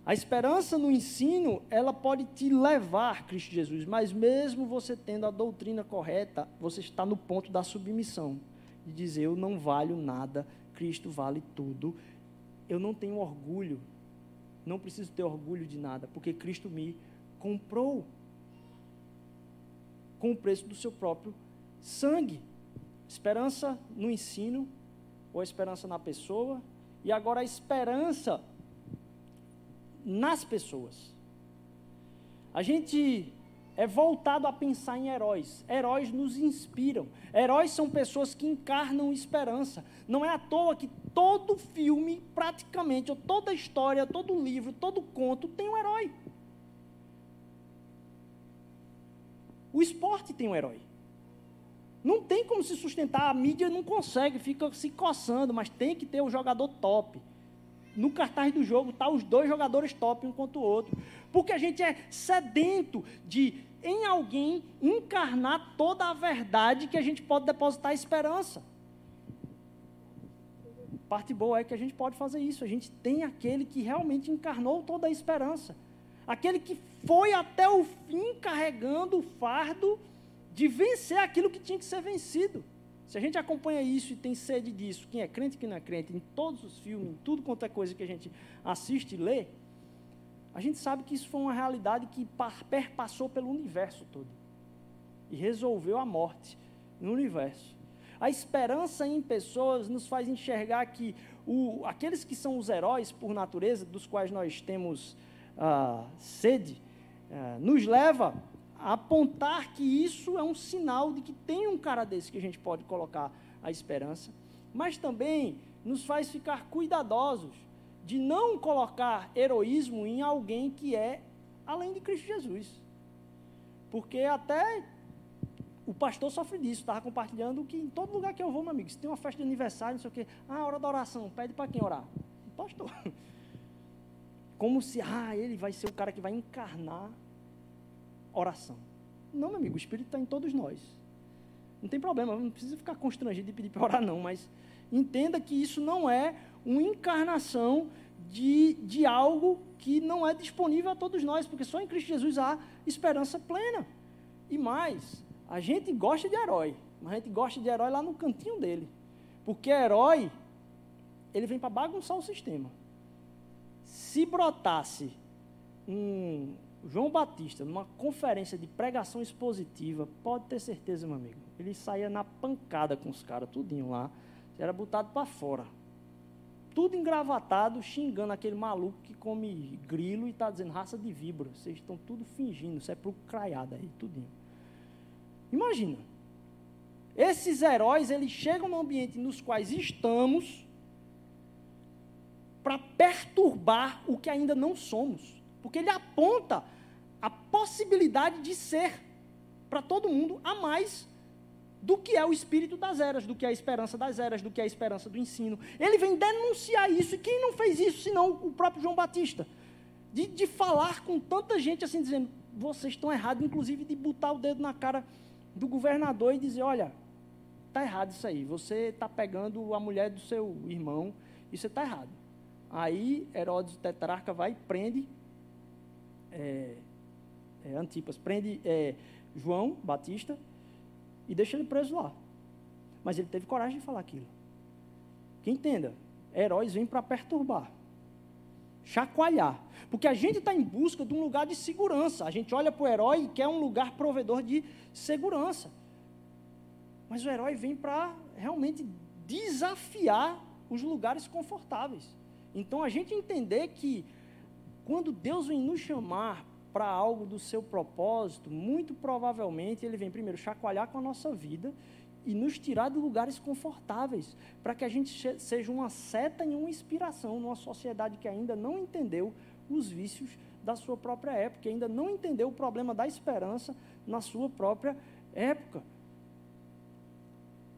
A esperança no ensino, ela pode te levar, Cristo Jesus, mas mesmo você tendo a doutrina correta, você está no ponto da submissão de dizer: Eu não valho nada, Cristo vale tudo. Eu não tenho orgulho, não preciso ter orgulho de nada, porque Cristo me comprou com o preço do seu próprio sangue. Esperança no ensino, ou a esperança na pessoa, e agora a esperança nas pessoas. A gente é voltado a pensar em heróis. Heróis nos inspiram. Heróis são pessoas que encarnam esperança. Não é à toa que todo filme, praticamente, ou toda história, todo livro, todo conto tem um herói. O esporte tem um herói. Não tem como se sustentar, a mídia não consegue, fica se coçando, mas tem que ter o jogador top. No cartaz do jogo tá os dois jogadores top um contra o outro. Porque a gente é sedento de, em alguém, encarnar toda a verdade que a gente pode depositar esperança. Parte boa é que a gente pode fazer isso. A gente tem aquele que realmente encarnou toda a esperança. Aquele que foi até o fim carregando o fardo de vencer aquilo que tinha que ser vencido. Se a gente acompanha isso e tem sede disso, quem é crente e quem não é crente, em todos os filmes, em tudo quanto é coisa que a gente assiste e lê, a gente sabe que isso foi uma realidade que perpassou pelo universo todo e resolveu a morte no universo. A esperança em pessoas nos faz enxergar que o, aqueles que são os heróis por natureza, dos quais nós temos ah, sede, ah, nos leva apontar que isso é um sinal de que tem um cara desse que a gente pode colocar a esperança, mas também nos faz ficar cuidadosos de não colocar heroísmo em alguém que é além de Cristo Jesus. Porque até o pastor sofre disso, estava compartilhando que em todo lugar que eu vou, meu amigo, se tem uma festa de aniversário, não sei o quê, ah, hora da oração, pede para quem orar? O pastor. (laughs) Como se, ah, ele vai ser o cara que vai encarnar oração. Não, meu amigo, o Espírito está em todos nós. Não tem problema, não precisa ficar constrangido de pedir para orar, não, mas entenda que isso não é uma encarnação de, de algo que não é disponível a todos nós, porque só em Cristo Jesus há esperança plena. E mais, a gente gosta de herói, mas a gente gosta de herói lá no cantinho dele. Porque herói, ele vem para bagunçar o sistema. Se brotasse um João Batista, numa conferência de pregação expositiva, pode ter certeza, meu amigo, ele saía na pancada com os caras, tudinho lá, era botado para fora tudo engravatado, xingando aquele maluco que come grilo e está dizendo raça de víbora. Vocês estão tudo fingindo, isso é pro craiada aí, tudinho. Imagina. Esses heróis, eles chegam no ambiente nos quais estamos para perturbar o que ainda não somos. Porque ele aponta a possibilidade de ser para todo mundo a mais do que é o espírito das eras, do que é a esperança das eras, do que é a esperança do ensino. Ele vem denunciar isso, e quem não fez isso senão o próprio João Batista? De, de falar com tanta gente assim, dizendo, vocês estão errados, inclusive de botar o dedo na cara do governador e dizer, olha, está errado isso aí, você está pegando a mulher do seu irmão, isso está errado. Aí Herodes, o tetrarca, vai e prende é, é, Antipas, prende é, João Batista, e deixa ele preso lá. Mas ele teve coragem de falar aquilo. Que entenda, heróis vêm para perturbar, chacoalhar. Porque a gente está em busca de um lugar de segurança. A gente olha para o herói e quer um lugar provedor de segurança. Mas o herói vem para realmente desafiar os lugares confortáveis. Então a gente entender que quando Deus vem nos chamar para algo do seu propósito, muito provavelmente ele vem primeiro chacoalhar com a nossa vida e nos tirar de lugares confortáveis, para que a gente seja uma seta e uma inspiração numa sociedade que ainda não entendeu os vícios da sua própria época, ainda não entendeu o problema da esperança na sua própria época.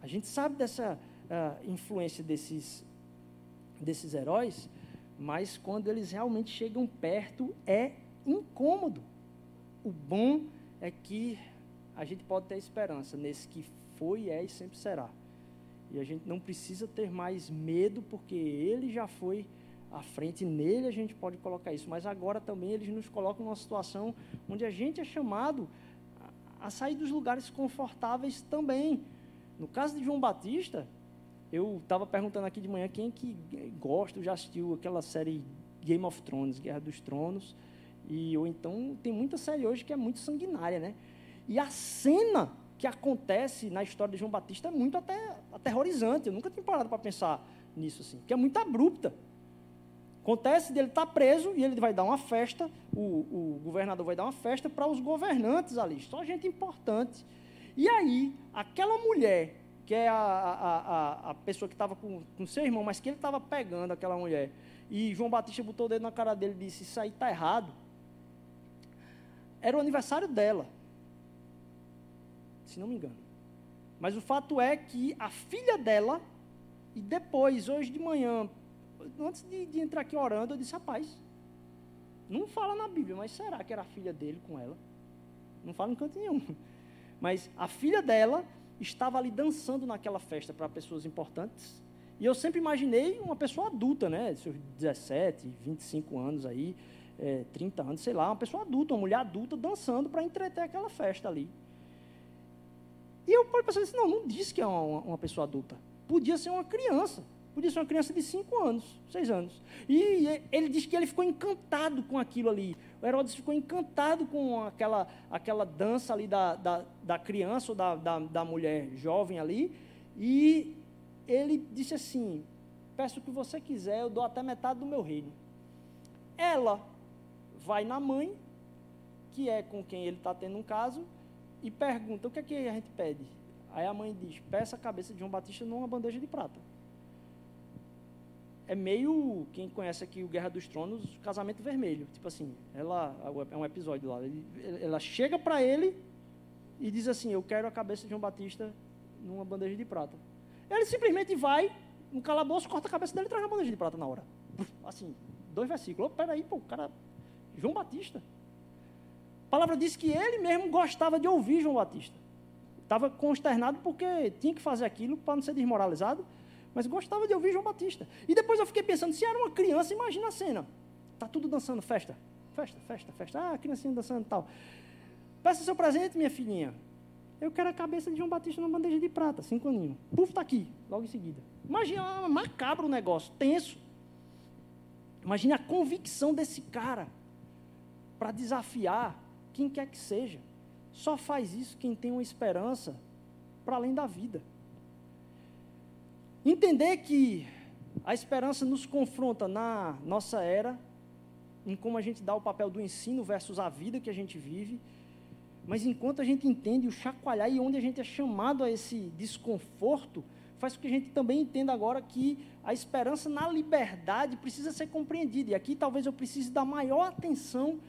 A gente sabe dessa uh, influência desses, desses heróis, mas quando eles realmente chegam perto, é incômodo. O bom é que a gente pode ter esperança nesse que foi, é e sempre será. E a gente não precisa ter mais medo, porque ele já foi à frente, nele a gente pode colocar isso. Mas agora também eles nos colocam numa situação onde a gente é chamado a sair dos lugares confortáveis também. No caso de João Batista, eu estava perguntando aqui de manhã quem que gosta, já assistiu aquela série Game of Thrones, Guerra dos Tronos. E, ou então, tem muita série hoje que é muito sanguinária, né? E a cena que acontece na história de João Batista é muito até aterrorizante. Eu nunca tinha parado para pensar nisso, assim, que é muito abrupta. Acontece dele estar tá preso e ele vai dar uma festa, o, o governador vai dar uma festa para os governantes ali, só gente importante. E aí, aquela mulher, que é a, a, a, a pessoa que estava com, com seu irmão, mas que ele estava pegando aquela mulher, e João Batista botou o dedo na cara dele e disse: Isso aí está errado era o aniversário dela. Se não me engano. Mas o fato é que a filha dela, e depois, hoje de manhã, antes de, de entrar aqui orando, eu disse: rapaz, não fala na Bíblia, mas será que era a filha dele com ela? Não fala em canto nenhum. (laughs) Mas a filha dela estava ali dançando naquela festa para pessoas importantes. E eu sempre imaginei uma pessoa adulta, né? Seus 17, 25 anos aí, é, 30 anos, sei lá, uma pessoa adulta, uma mulher adulta dançando para entreter aquela festa ali. E eu pensei assim, não, não disse que é uma, uma pessoa adulta. Podia ser uma criança. Podia ser uma criança de 5 anos, 6 anos. E ele diz que ele ficou encantado com aquilo ali. O Herodes ficou encantado com aquela, aquela dança ali da, da, da criança ou da, da, da mulher jovem ali. E ele disse assim: Peço o que você quiser, eu dou até metade do meu reino. Ela vai na mãe, que é com quem ele está tendo um caso, e pergunta: O que é que a gente pede? Aí a mãe diz: Peça a cabeça de João Batista numa bandeja de prata. É meio, quem conhece aqui o Guerra dos Tronos, casamento vermelho. Tipo assim, ela, é um episódio lá. Ele, ela chega para ele e diz assim: Eu quero a cabeça de João Batista numa bandeja de prata. Ele simplesmente vai, no calabouço, corta a cabeça dele e traz a bandeja de prata na hora. Assim, dois versículos. Oh, peraí, pô, o cara. João Batista. A palavra diz que ele mesmo gostava de ouvir João Batista. Estava consternado porque tinha que fazer aquilo para não ser desmoralizado, mas gostava de ouvir João Batista. E depois eu fiquei pensando, se era uma criança, imagina a cena. Está tudo dançando, festa, festa, festa, festa. Ah, criancinha dançando e tal. Peça seu presente, minha filhinha. Eu quero a cabeça de João Batista numa bandeja de prata, cinco aninhos. Puf, está aqui, logo em seguida. Imagina, macabro o negócio, tenso. Imagine a convicção desse cara para desafiar quem quer que seja. Só faz isso quem tem uma esperança para além da vida. Entender que a esperança nos confronta na nossa era, em como a gente dá o papel do ensino versus a vida que a gente vive, mas enquanto a gente entende o chacoalhar e onde a gente é chamado a esse desconforto, faz com que a gente também entenda agora que a esperança na liberdade precisa ser compreendida. E aqui talvez eu precise dar maior atenção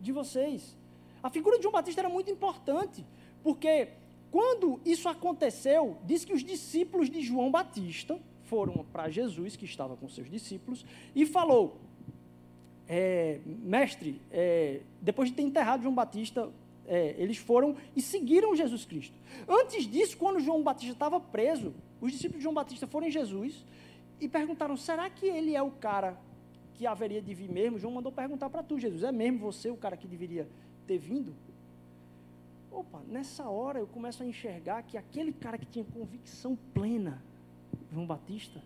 de vocês. A figura de João Batista era muito importante, porque quando isso aconteceu, diz que os discípulos de João Batista foram para Jesus, que estava com seus discípulos, e falou: é, Mestre, é, depois de ter enterrado João Batista, é, eles foram e seguiram Jesus Cristo. Antes disso, quando João Batista estava preso, os discípulos de João Batista foram em Jesus e perguntaram: será que ele é o cara que haveria de vir mesmo? João mandou perguntar para tu, Jesus: é mesmo você o cara que deveria ter vindo? Opa, nessa hora eu começo a enxergar que aquele cara que tinha convicção plena, João Batista,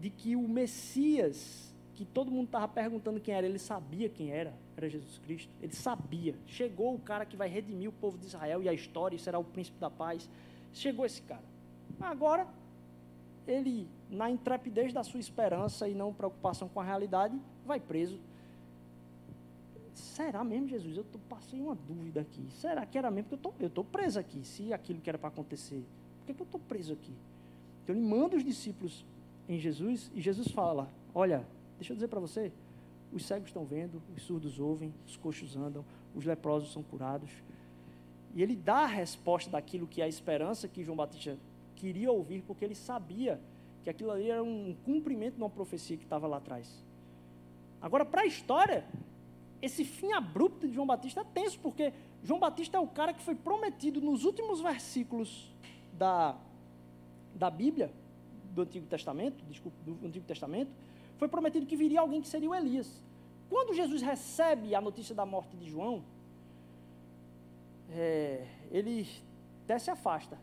de que o Messias, que todo mundo estava perguntando quem era, ele sabia quem era, era Jesus Cristo. Ele sabia. Chegou o cara que vai redimir o povo de Israel e a história, e será o príncipe da paz. Chegou esse cara. Agora, ele, na intrepidez da sua esperança e não preocupação com a realidade, vai preso será mesmo, Jesus? Eu tô, passei uma dúvida aqui. Será que era mesmo? Porque eu estou preso aqui. Se aquilo que era para acontecer, por que, que eu estou preso aqui? Então ele manda os discípulos em Jesus e Jesus fala: Olha, deixa eu dizer para você: os cegos estão vendo, os surdos ouvem, os coxos andam, os leprosos são curados. E ele dá a resposta daquilo que é a esperança que João Batista queria ouvir, porque ele sabia que aquilo ali era um cumprimento de uma profecia que estava lá atrás. Agora, para a história, esse fim abrupto de João Batista é tenso, porque João Batista é o cara que foi prometido nos últimos versículos da, da Bíblia, do Antigo Testamento, desculpa, do Antigo Testamento, foi prometido que viria alguém que seria o Elias. Quando Jesus recebe a notícia da morte de João, é, ele até se afasta.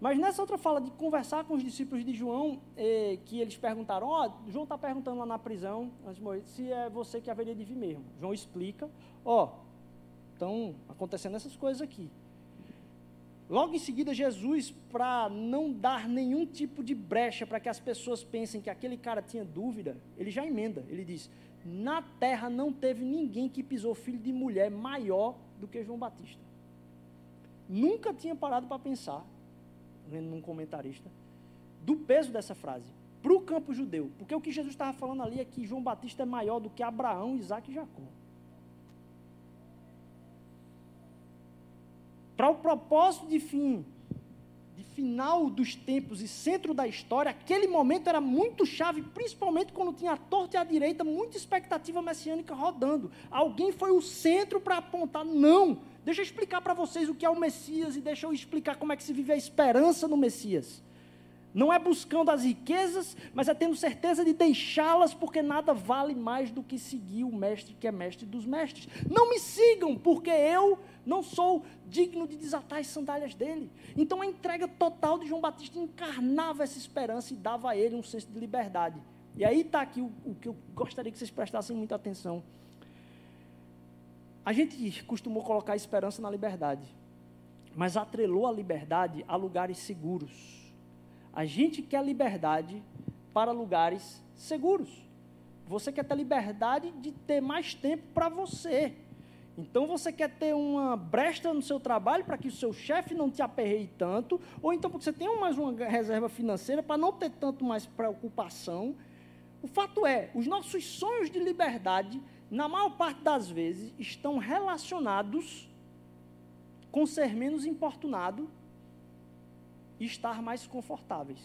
Mas nessa outra fala de conversar com os discípulos de João, eh, que eles perguntaram, ó, oh, João está perguntando lá na prisão, se é você que haveria de vir mesmo. João explica, ó, oh, estão acontecendo essas coisas aqui. Logo em seguida, Jesus, para não dar nenhum tipo de brecha para que as pessoas pensem que aquele cara tinha dúvida, ele já emenda. Ele diz: Na terra não teve ninguém que pisou filho de mulher maior do que João Batista. Nunca tinha parado para pensar lendo num comentarista, do peso dessa frase para o campo judeu. Porque o que Jesus estava falando ali é que João Batista é maior do que Abraão, Isaac e Jacó. Para o propósito de fim, de final dos tempos e centro da história, aquele momento era muito chave, principalmente quando tinha a torta e a direita, muita expectativa messiânica rodando. Alguém foi o centro para apontar, não, Deixa eu explicar para vocês o que é o Messias e deixa eu explicar como é que se vive a esperança no Messias. Não é buscando as riquezas, mas é tendo certeza de deixá-las, porque nada vale mais do que seguir o mestre que é mestre dos mestres. Não me sigam, porque eu não sou digno de desatar as sandálias dele. Então a entrega total de João Batista encarnava essa esperança e dava a ele um senso de liberdade. E aí está aqui o, o que eu gostaria que vocês prestassem muita atenção. A gente costumou colocar esperança na liberdade, mas atrelou a liberdade a lugares seguros. A gente quer liberdade para lugares seguros. Você quer ter liberdade de ter mais tempo para você. Então você quer ter uma brecha no seu trabalho para que o seu chefe não te aperreie tanto, ou então porque você tem mais uma reserva financeira para não ter tanto mais preocupação. O fato é, os nossos sonhos de liberdade, na maior parte das vezes, estão relacionados com ser menos importunado e estar mais confortáveis.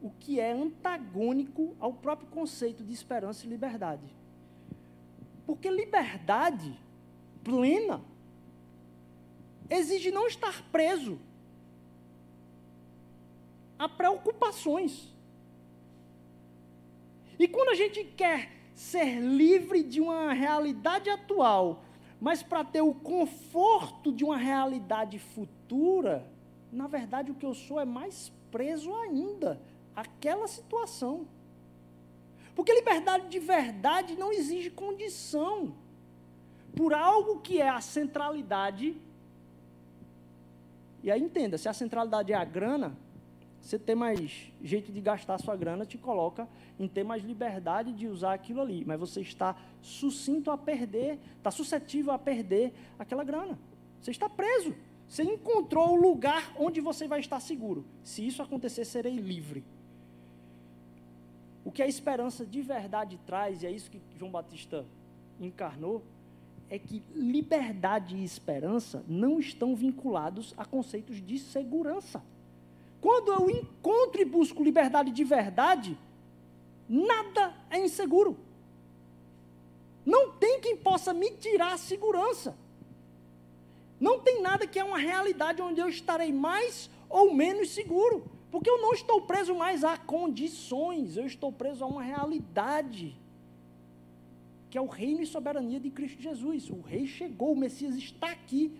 O que é antagônico ao próprio conceito de esperança e liberdade. Porque liberdade plena exige não estar preso a preocupações. E quando a gente quer ser livre de uma realidade atual, mas para ter o conforto de uma realidade futura, na verdade, o que eu sou é mais preso ainda àquela situação. Porque liberdade de verdade não exige condição por algo que é a centralidade. E aí entenda, se a centralidade é a grana, você ter mais jeito de gastar sua grana te coloca em ter mais liberdade de usar aquilo ali. Mas você está sucinto a perder, está suscetível a perder aquela grana. Você está preso. Você encontrou o lugar onde você vai estar seguro. Se isso acontecer, serei livre. O que a esperança de verdade traz, e é isso que João Batista encarnou, é que liberdade e esperança não estão vinculados a conceitos de segurança. Quando eu encontro e busco liberdade de verdade, nada é inseguro. Não tem quem possa me tirar a segurança. Não tem nada que é uma realidade onde eu estarei mais ou menos seguro. Porque eu não estou preso mais a condições, eu estou preso a uma realidade. Que é o reino e soberania de Cristo Jesus. O rei chegou, o Messias está aqui.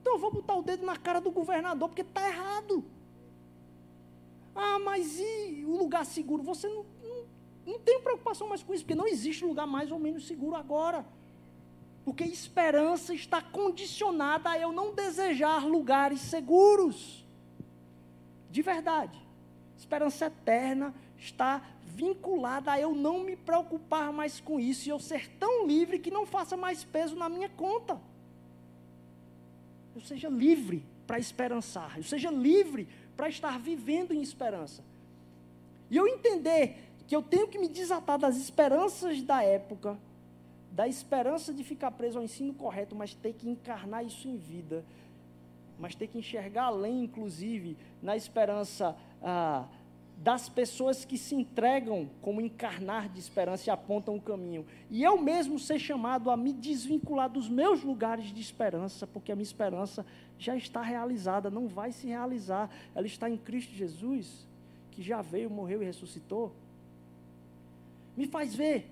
Então eu vou botar o dedo na cara do governador, porque está errado. Ah, mas e o lugar seguro? Você não, não, não tem preocupação mais com isso, porque não existe lugar mais ou menos seguro agora. Porque esperança está condicionada a eu não desejar lugares seguros. De verdade. Esperança eterna está vinculada a eu não me preocupar mais com isso e eu ser tão livre que não faça mais peso na minha conta. Eu seja livre para esperançar, eu seja livre para estar vivendo em esperança. E eu entender que eu tenho que me desatar das esperanças da época da esperança de ficar preso ao ensino correto, mas ter que encarnar isso em vida, mas ter que enxergar além, inclusive, na esperança ah, das pessoas que se entregam como encarnar de esperança e apontam o caminho. E eu mesmo ser chamado a me desvincular dos meus lugares de esperança, porque a minha esperança já está realizada, não vai se realizar. Ela está em Cristo Jesus, que já veio, morreu e ressuscitou. Me faz ver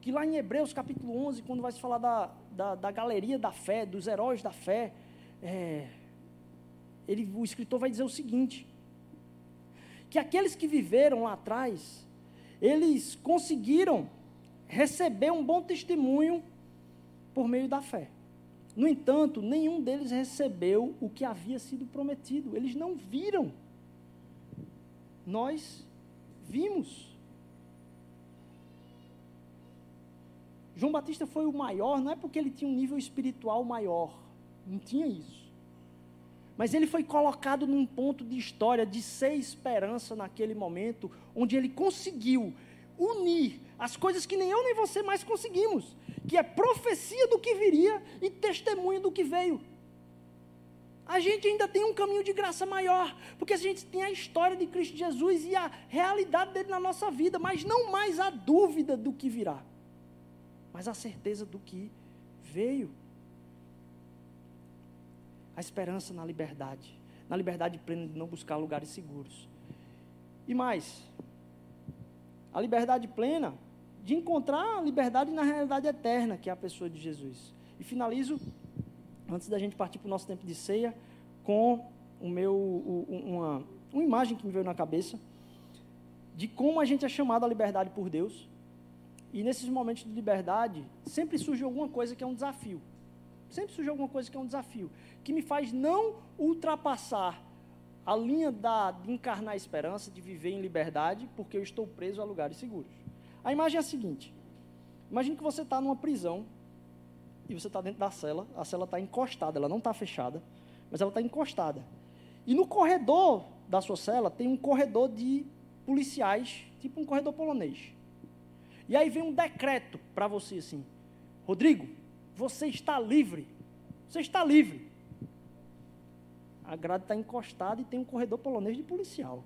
que lá em Hebreus capítulo 11, quando vai se falar da, da, da galeria da fé, dos heróis da fé, é, ele, o escritor vai dizer o seguinte: que aqueles que viveram lá atrás, eles conseguiram receber um bom testemunho por meio da fé. No entanto, nenhum deles recebeu o que havia sido prometido. Eles não viram. Nós vimos. João Batista foi o maior, não é porque ele tinha um nível espiritual maior, não tinha isso. Mas ele foi colocado num ponto de história de ser esperança naquele momento, onde ele conseguiu unir as coisas que nem eu nem você mais conseguimos, que é profecia do que viria e testemunho do que veio. A gente ainda tem um caminho de graça maior, porque a gente tem a história de Cristo Jesus e a realidade dele na nossa vida, mas não mais a dúvida do que virá mas a certeza do que veio. A esperança na liberdade. na liberdade plena de não buscar lugares seguros. E mais, a liberdade plena de encontrar a liberdade na realidade eterna, que é a pessoa de Jesus. E finalizo, antes da gente partir para o nosso tempo de ceia, com o meu, uma, uma imagem que me veio na cabeça de como a gente é chamado à liberdade por Deus. E nesses momentos de liberdade, sempre surge alguma coisa que é um desafio. Sempre surge alguma coisa que é um desafio, que me faz não ultrapassar a linha da, de encarnar a esperança, de viver em liberdade, porque eu estou preso a lugares seguros. A imagem é a seguinte: imagine que você está numa prisão e você está dentro da cela, a cela está encostada, ela não está fechada, mas ela está encostada. E no corredor da sua cela tem um corredor de policiais, tipo um corredor polonês. E aí vem um decreto para você assim: Rodrigo, você está livre. Você está livre. A grade está encostada e tem um corredor polonês de policial.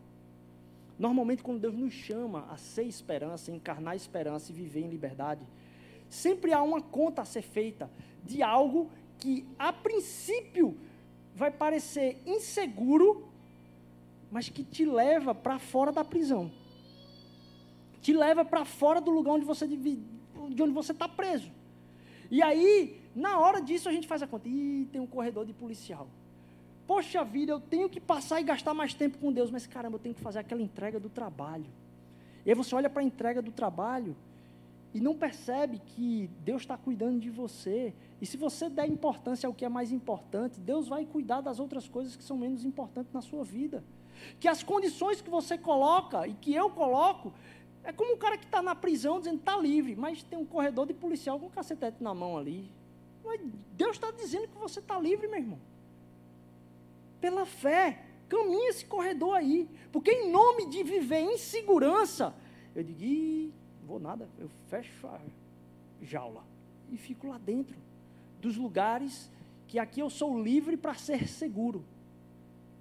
Normalmente, quando Deus nos chama a ser esperança, encarnar esperança e viver em liberdade, sempre há uma conta a ser feita de algo que, a princípio, vai parecer inseguro, mas que te leva para fora da prisão. Te leva para fora do lugar onde você de onde você está preso. E aí, na hora disso, a gente faz a conta. Ih, tem um corredor de policial. Poxa vida, eu tenho que passar e gastar mais tempo com Deus, mas caramba, eu tenho que fazer aquela entrega do trabalho. E aí você olha para a entrega do trabalho e não percebe que Deus está cuidando de você. E se você der importância ao que é mais importante, Deus vai cuidar das outras coisas que são menos importantes na sua vida. Que as condições que você coloca e que eu coloco é como um cara que está na prisão dizendo está livre, mas tem um corredor de policial com um cacetete na mão ali. Mas Deus está dizendo que você está livre, meu irmão. Pela fé, caminha esse corredor aí. Porque em nome de viver em segurança, eu digo, Ih, não vou nada, eu fecho a jaula e fico lá dentro dos lugares que aqui eu sou livre para ser seguro,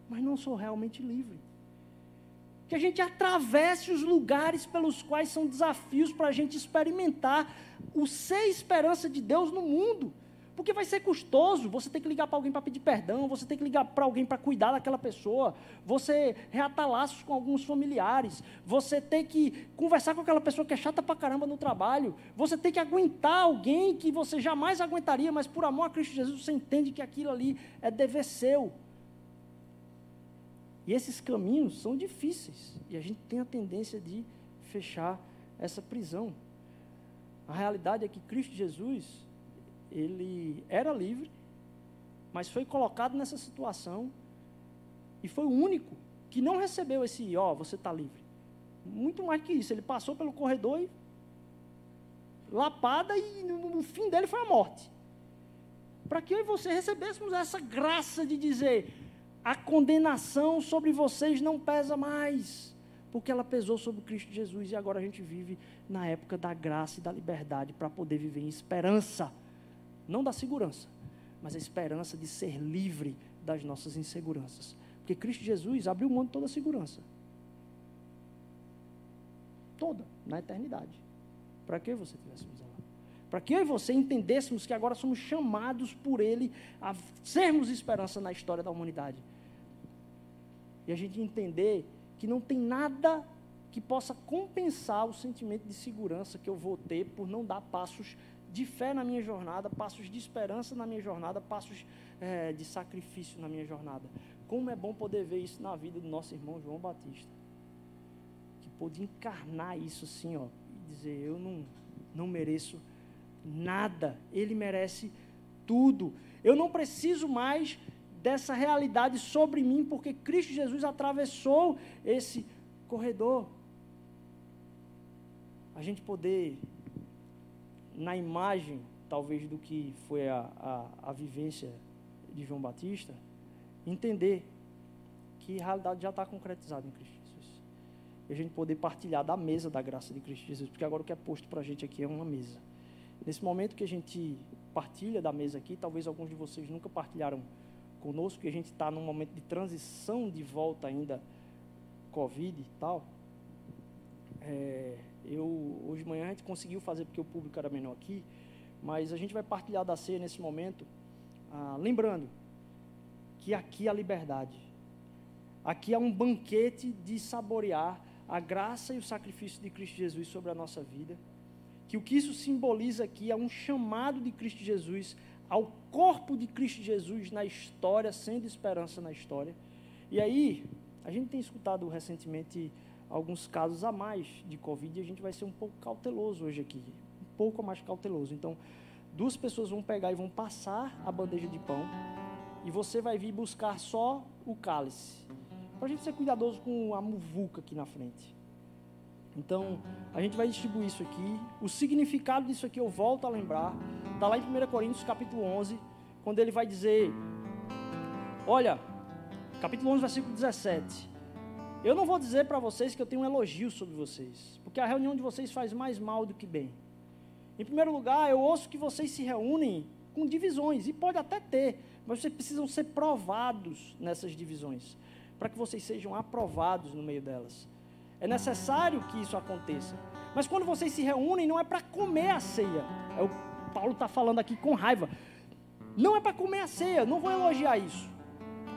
mas não sou realmente livre que a gente atravesse os lugares pelos quais são desafios para a gente experimentar o ser esperança de Deus no mundo. Porque vai ser custoso, você tem que ligar para alguém para pedir perdão, você tem que ligar para alguém para cuidar daquela pessoa, você reatar laços com alguns familiares, você tem que conversar com aquela pessoa que é chata para caramba no trabalho, você tem que aguentar alguém que você jamais aguentaria, mas por amor a Cristo Jesus você entende que aquilo ali é dever seu. E esses caminhos são difíceis. E a gente tem a tendência de fechar essa prisão. A realidade é que Cristo Jesus, ele era livre, mas foi colocado nessa situação e foi o único que não recebeu esse, ó, oh, você está livre. Muito mais que isso, ele passou pelo corredor e lapada e no, fim dele foi a morte. Para que eu e você recebêssemos essa graça de dizer, a condenação sobre vocês não pesa mais, porque ela pesou sobre Cristo Jesus e agora a gente vive na época da graça e da liberdade para poder viver em esperança, não da segurança, mas a esperança de ser livre das nossas inseguranças. Porque Cristo Jesus abriu mão de toda a segurança. Toda, na eternidade. Para que você tivesse lá? Para que eu e você entendêssemos que agora somos chamados por Ele a sermos esperança na história da humanidade. E a gente entender que não tem nada que possa compensar o sentimento de segurança que eu vou ter por não dar passos de fé na minha jornada, passos de esperança na minha jornada, passos é, de sacrifício na minha jornada. Como é bom poder ver isso na vida do nosso irmão João Batista. Que pôde encarnar isso assim, ó, e dizer: Eu não, não mereço nada, ele merece tudo. Eu não preciso mais dessa realidade sobre mim, porque Cristo Jesus atravessou esse corredor. A gente poder, na imagem, talvez, do que foi a, a, a vivência de João Batista, entender que a realidade já está concretizada em Cristo Jesus. E a gente poder partilhar da mesa da graça de Cristo Jesus, porque agora o que é posto para a gente aqui é uma mesa. Nesse momento que a gente partilha da mesa aqui, talvez alguns de vocês nunca partilharam conosco, que a gente está num momento de transição de volta ainda Covid e tal. É, eu, hoje de manhã a gente conseguiu fazer porque o público era menor aqui, mas a gente vai partilhar da ceia nesse momento, ah, lembrando que aqui a liberdade Aqui é um banquete de saborear a graça e o sacrifício de Cristo Jesus sobre a nossa vida. Que o que isso simboliza aqui é um chamado de Cristo Jesus ao corpo de Cristo Jesus na história, sendo esperança na história. E aí, a gente tem escutado recentemente alguns casos a mais de Covid a gente vai ser um pouco cauteloso hoje aqui. Um pouco mais cauteloso. Então, duas pessoas vão pegar e vão passar a bandeja de pão e você vai vir buscar só o cálice. Para a gente ser cuidadoso com a muvuca aqui na frente. Então, a gente vai distribuir isso aqui. O significado disso aqui eu volto a lembrar. Está lá em 1 Coríntios capítulo 11, quando ele vai dizer: Olha, capítulo 11, versículo 17. Eu não vou dizer para vocês que eu tenho um elogio sobre vocês, porque a reunião de vocês faz mais mal do que bem. Em primeiro lugar, eu ouço que vocês se reúnem com divisões, e pode até ter, mas vocês precisam ser provados nessas divisões, para que vocês sejam aprovados no meio delas. É necessário que isso aconteça. Mas quando vocês se reúnem, não é para comer a ceia. É o Paulo está falando aqui com raiva. Não é para comer a ceia, não vou elogiar isso.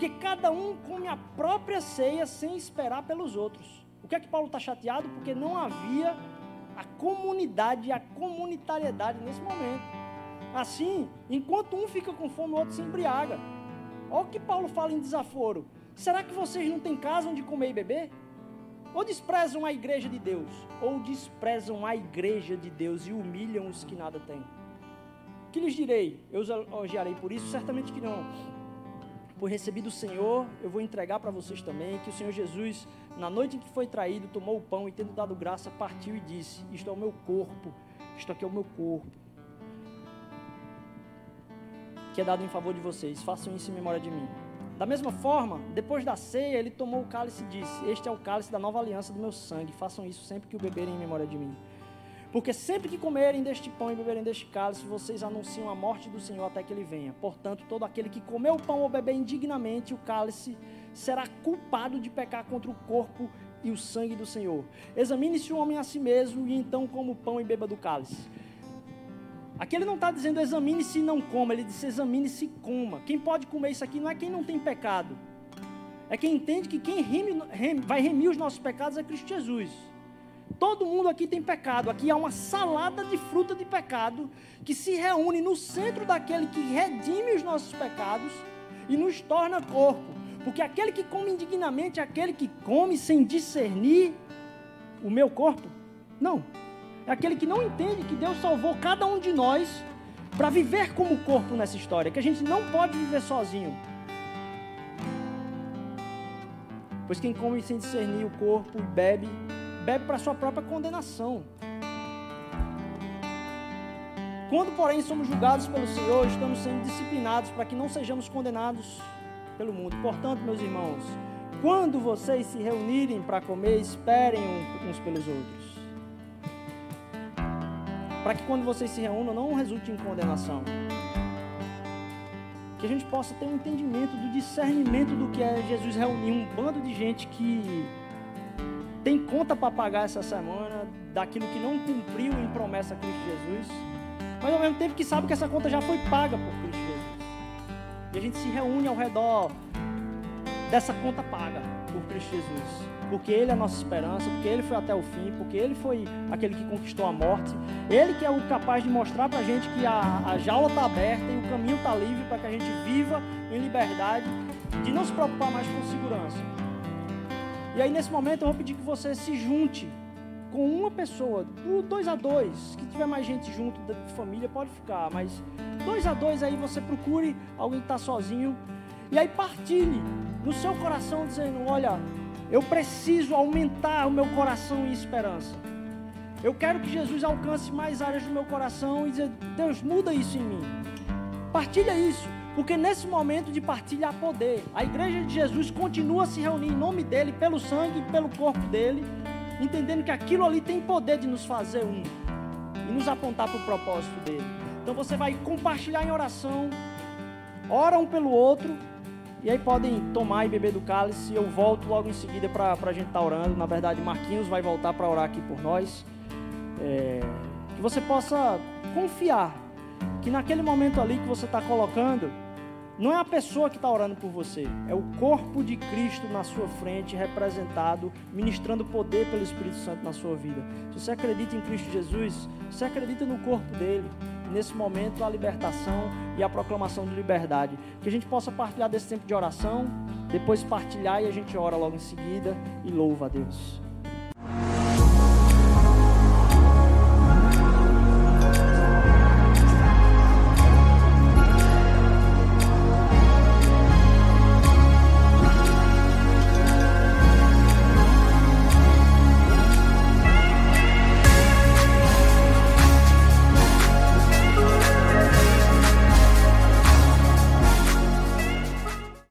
Porque cada um come a própria ceia sem esperar pelos outros. O que é que Paulo está chateado? Porque não havia a comunidade a comunitariedade nesse momento. Assim, enquanto um fica com fome, o outro se embriaga. Olha o que Paulo fala em desaforo. Será que vocês não têm casa onde comer e beber? Ou desprezam a igreja de Deus? Ou desprezam a igreja de Deus e humilham os que nada têm? Que lhes direi? Eu os elogiarei por isso? Certamente que não. Por receber do Senhor, eu vou entregar para vocês também que o Senhor Jesus, na noite em que foi traído, tomou o pão e, tendo dado graça, partiu e disse: Isto é o meu corpo, isto aqui é o meu corpo que é dado em favor de vocês. Façam isso em memória de mim. Da mesma forma, depois da ceia, ele tomou o cálice e disse: Este é o cálice da nova aliança do meu sangue. Façam isso sempre que o beberem em memória de mim. Porque sempre que comerem deste pão e beberem deste cálice, vocês anunciam a morte do Senhor até que ele venha. Portanto, todo aquele que comer o pão ou beber indignamente o cálice será culpado de pecar contra o corpo e o sangue do Senhor. Examine-se o homem a si mesmo e então coma o pão e beba do cálice. Aqui ele não está dizendo examine-se e não coma, ele diz examine-se e coma. Quem pode comer isso aqui não é quem não tem pecado. É quem entende que quem reme, vai remir os nossos pecados é Cristo Jesus. Todo mundo aqui tem pecado. Aqui há uma salada de fruta de pecado que se reúne no centro daquele que redime os nossos pecados e nos torna corpo. Porque aquele que come indignamente é aquele que come sem discernir o meu corpo. Não, é aquele que não entende que Deus salvou cada um de nós para viver como corpo nessa história, que a gente não pode viver sozinho. Pois quem come sem discernir o corpo e bebe, bebe para sua própria condenação. Quando, porém, somos julgados pelo Senhor, estamos sendo disciplinados para que não sejamos condenados pelo mundo. Portanto, meus irmãos, quando vocês se reunirem para comer, esperem uns pelos outros para que quando vocês se reúnam não resulte em condenação. Que a gente possa ter um entendimento do discernimento do que é Jesus reunir um bando de gente que tem conta para pagar essa semana, daquilo que não cumpriu em promessa a Cristo Jesus, mas ao mesmo tempo que sabe que essa conta já foi paga por Cristo Jesus. E a gente se reúne ao redor dessa conta paga por Cristo Jesus porque Ele é a nossa esperança, porque Ele foi até o fim, porque Ele foi aquele que conquistou a morte. Ele que é o capaz de mostrar para a gente que a, a jaula está aberta e o caminho está livre para que a gente viva em liberdade, de não se preocupar mais com segurança. E aí, nesse momento, eu vou pedir que você se junte com uma pessoa, dois a dois, que tiver mais gente junto da família, pode ficar, mas dois a dois aí você procure alguém que está sozinho e aí partilhe no seu coração dizendo, olha, eu preciso aumentar o meu coração em esperança. Eu quero que Jesus alcance mais áreas do meu coração e dizer: Deus, muda isso em mim. Partilha isso, porque nesse momento de partilha há poder. A igreja de Jesus continua a se reunir em nome dele, pelo sangue e pelo corpo dele, entendendo que aquilo ali tem poder de nos fazer um e nos apontar para o propósito dele. Então você vai compartilhar em oração, ora um pelo outro e aí podem tomar e beber do cálice. Eu volto logo em seguida para a gente estar tá orando. Na verdade, Marquinhos vai voltar para orar aqui por nós. É, que você possa confiar que naquele momento ali que você está colocando, Não é a pessoa que está orando por você, é o corpo de Cristo na sua frente, representado, ministrando poder pelo Espírito Santo na sua vida. Se você acredita em Cristo Jesus, você acredita no corpo dele. Nesse momento, a libertação e a proclamação de liberdade. Que a gente possa partilhar desse tempo de oração, depois partilhar e a gente ora logo em seguida e louva a Deus.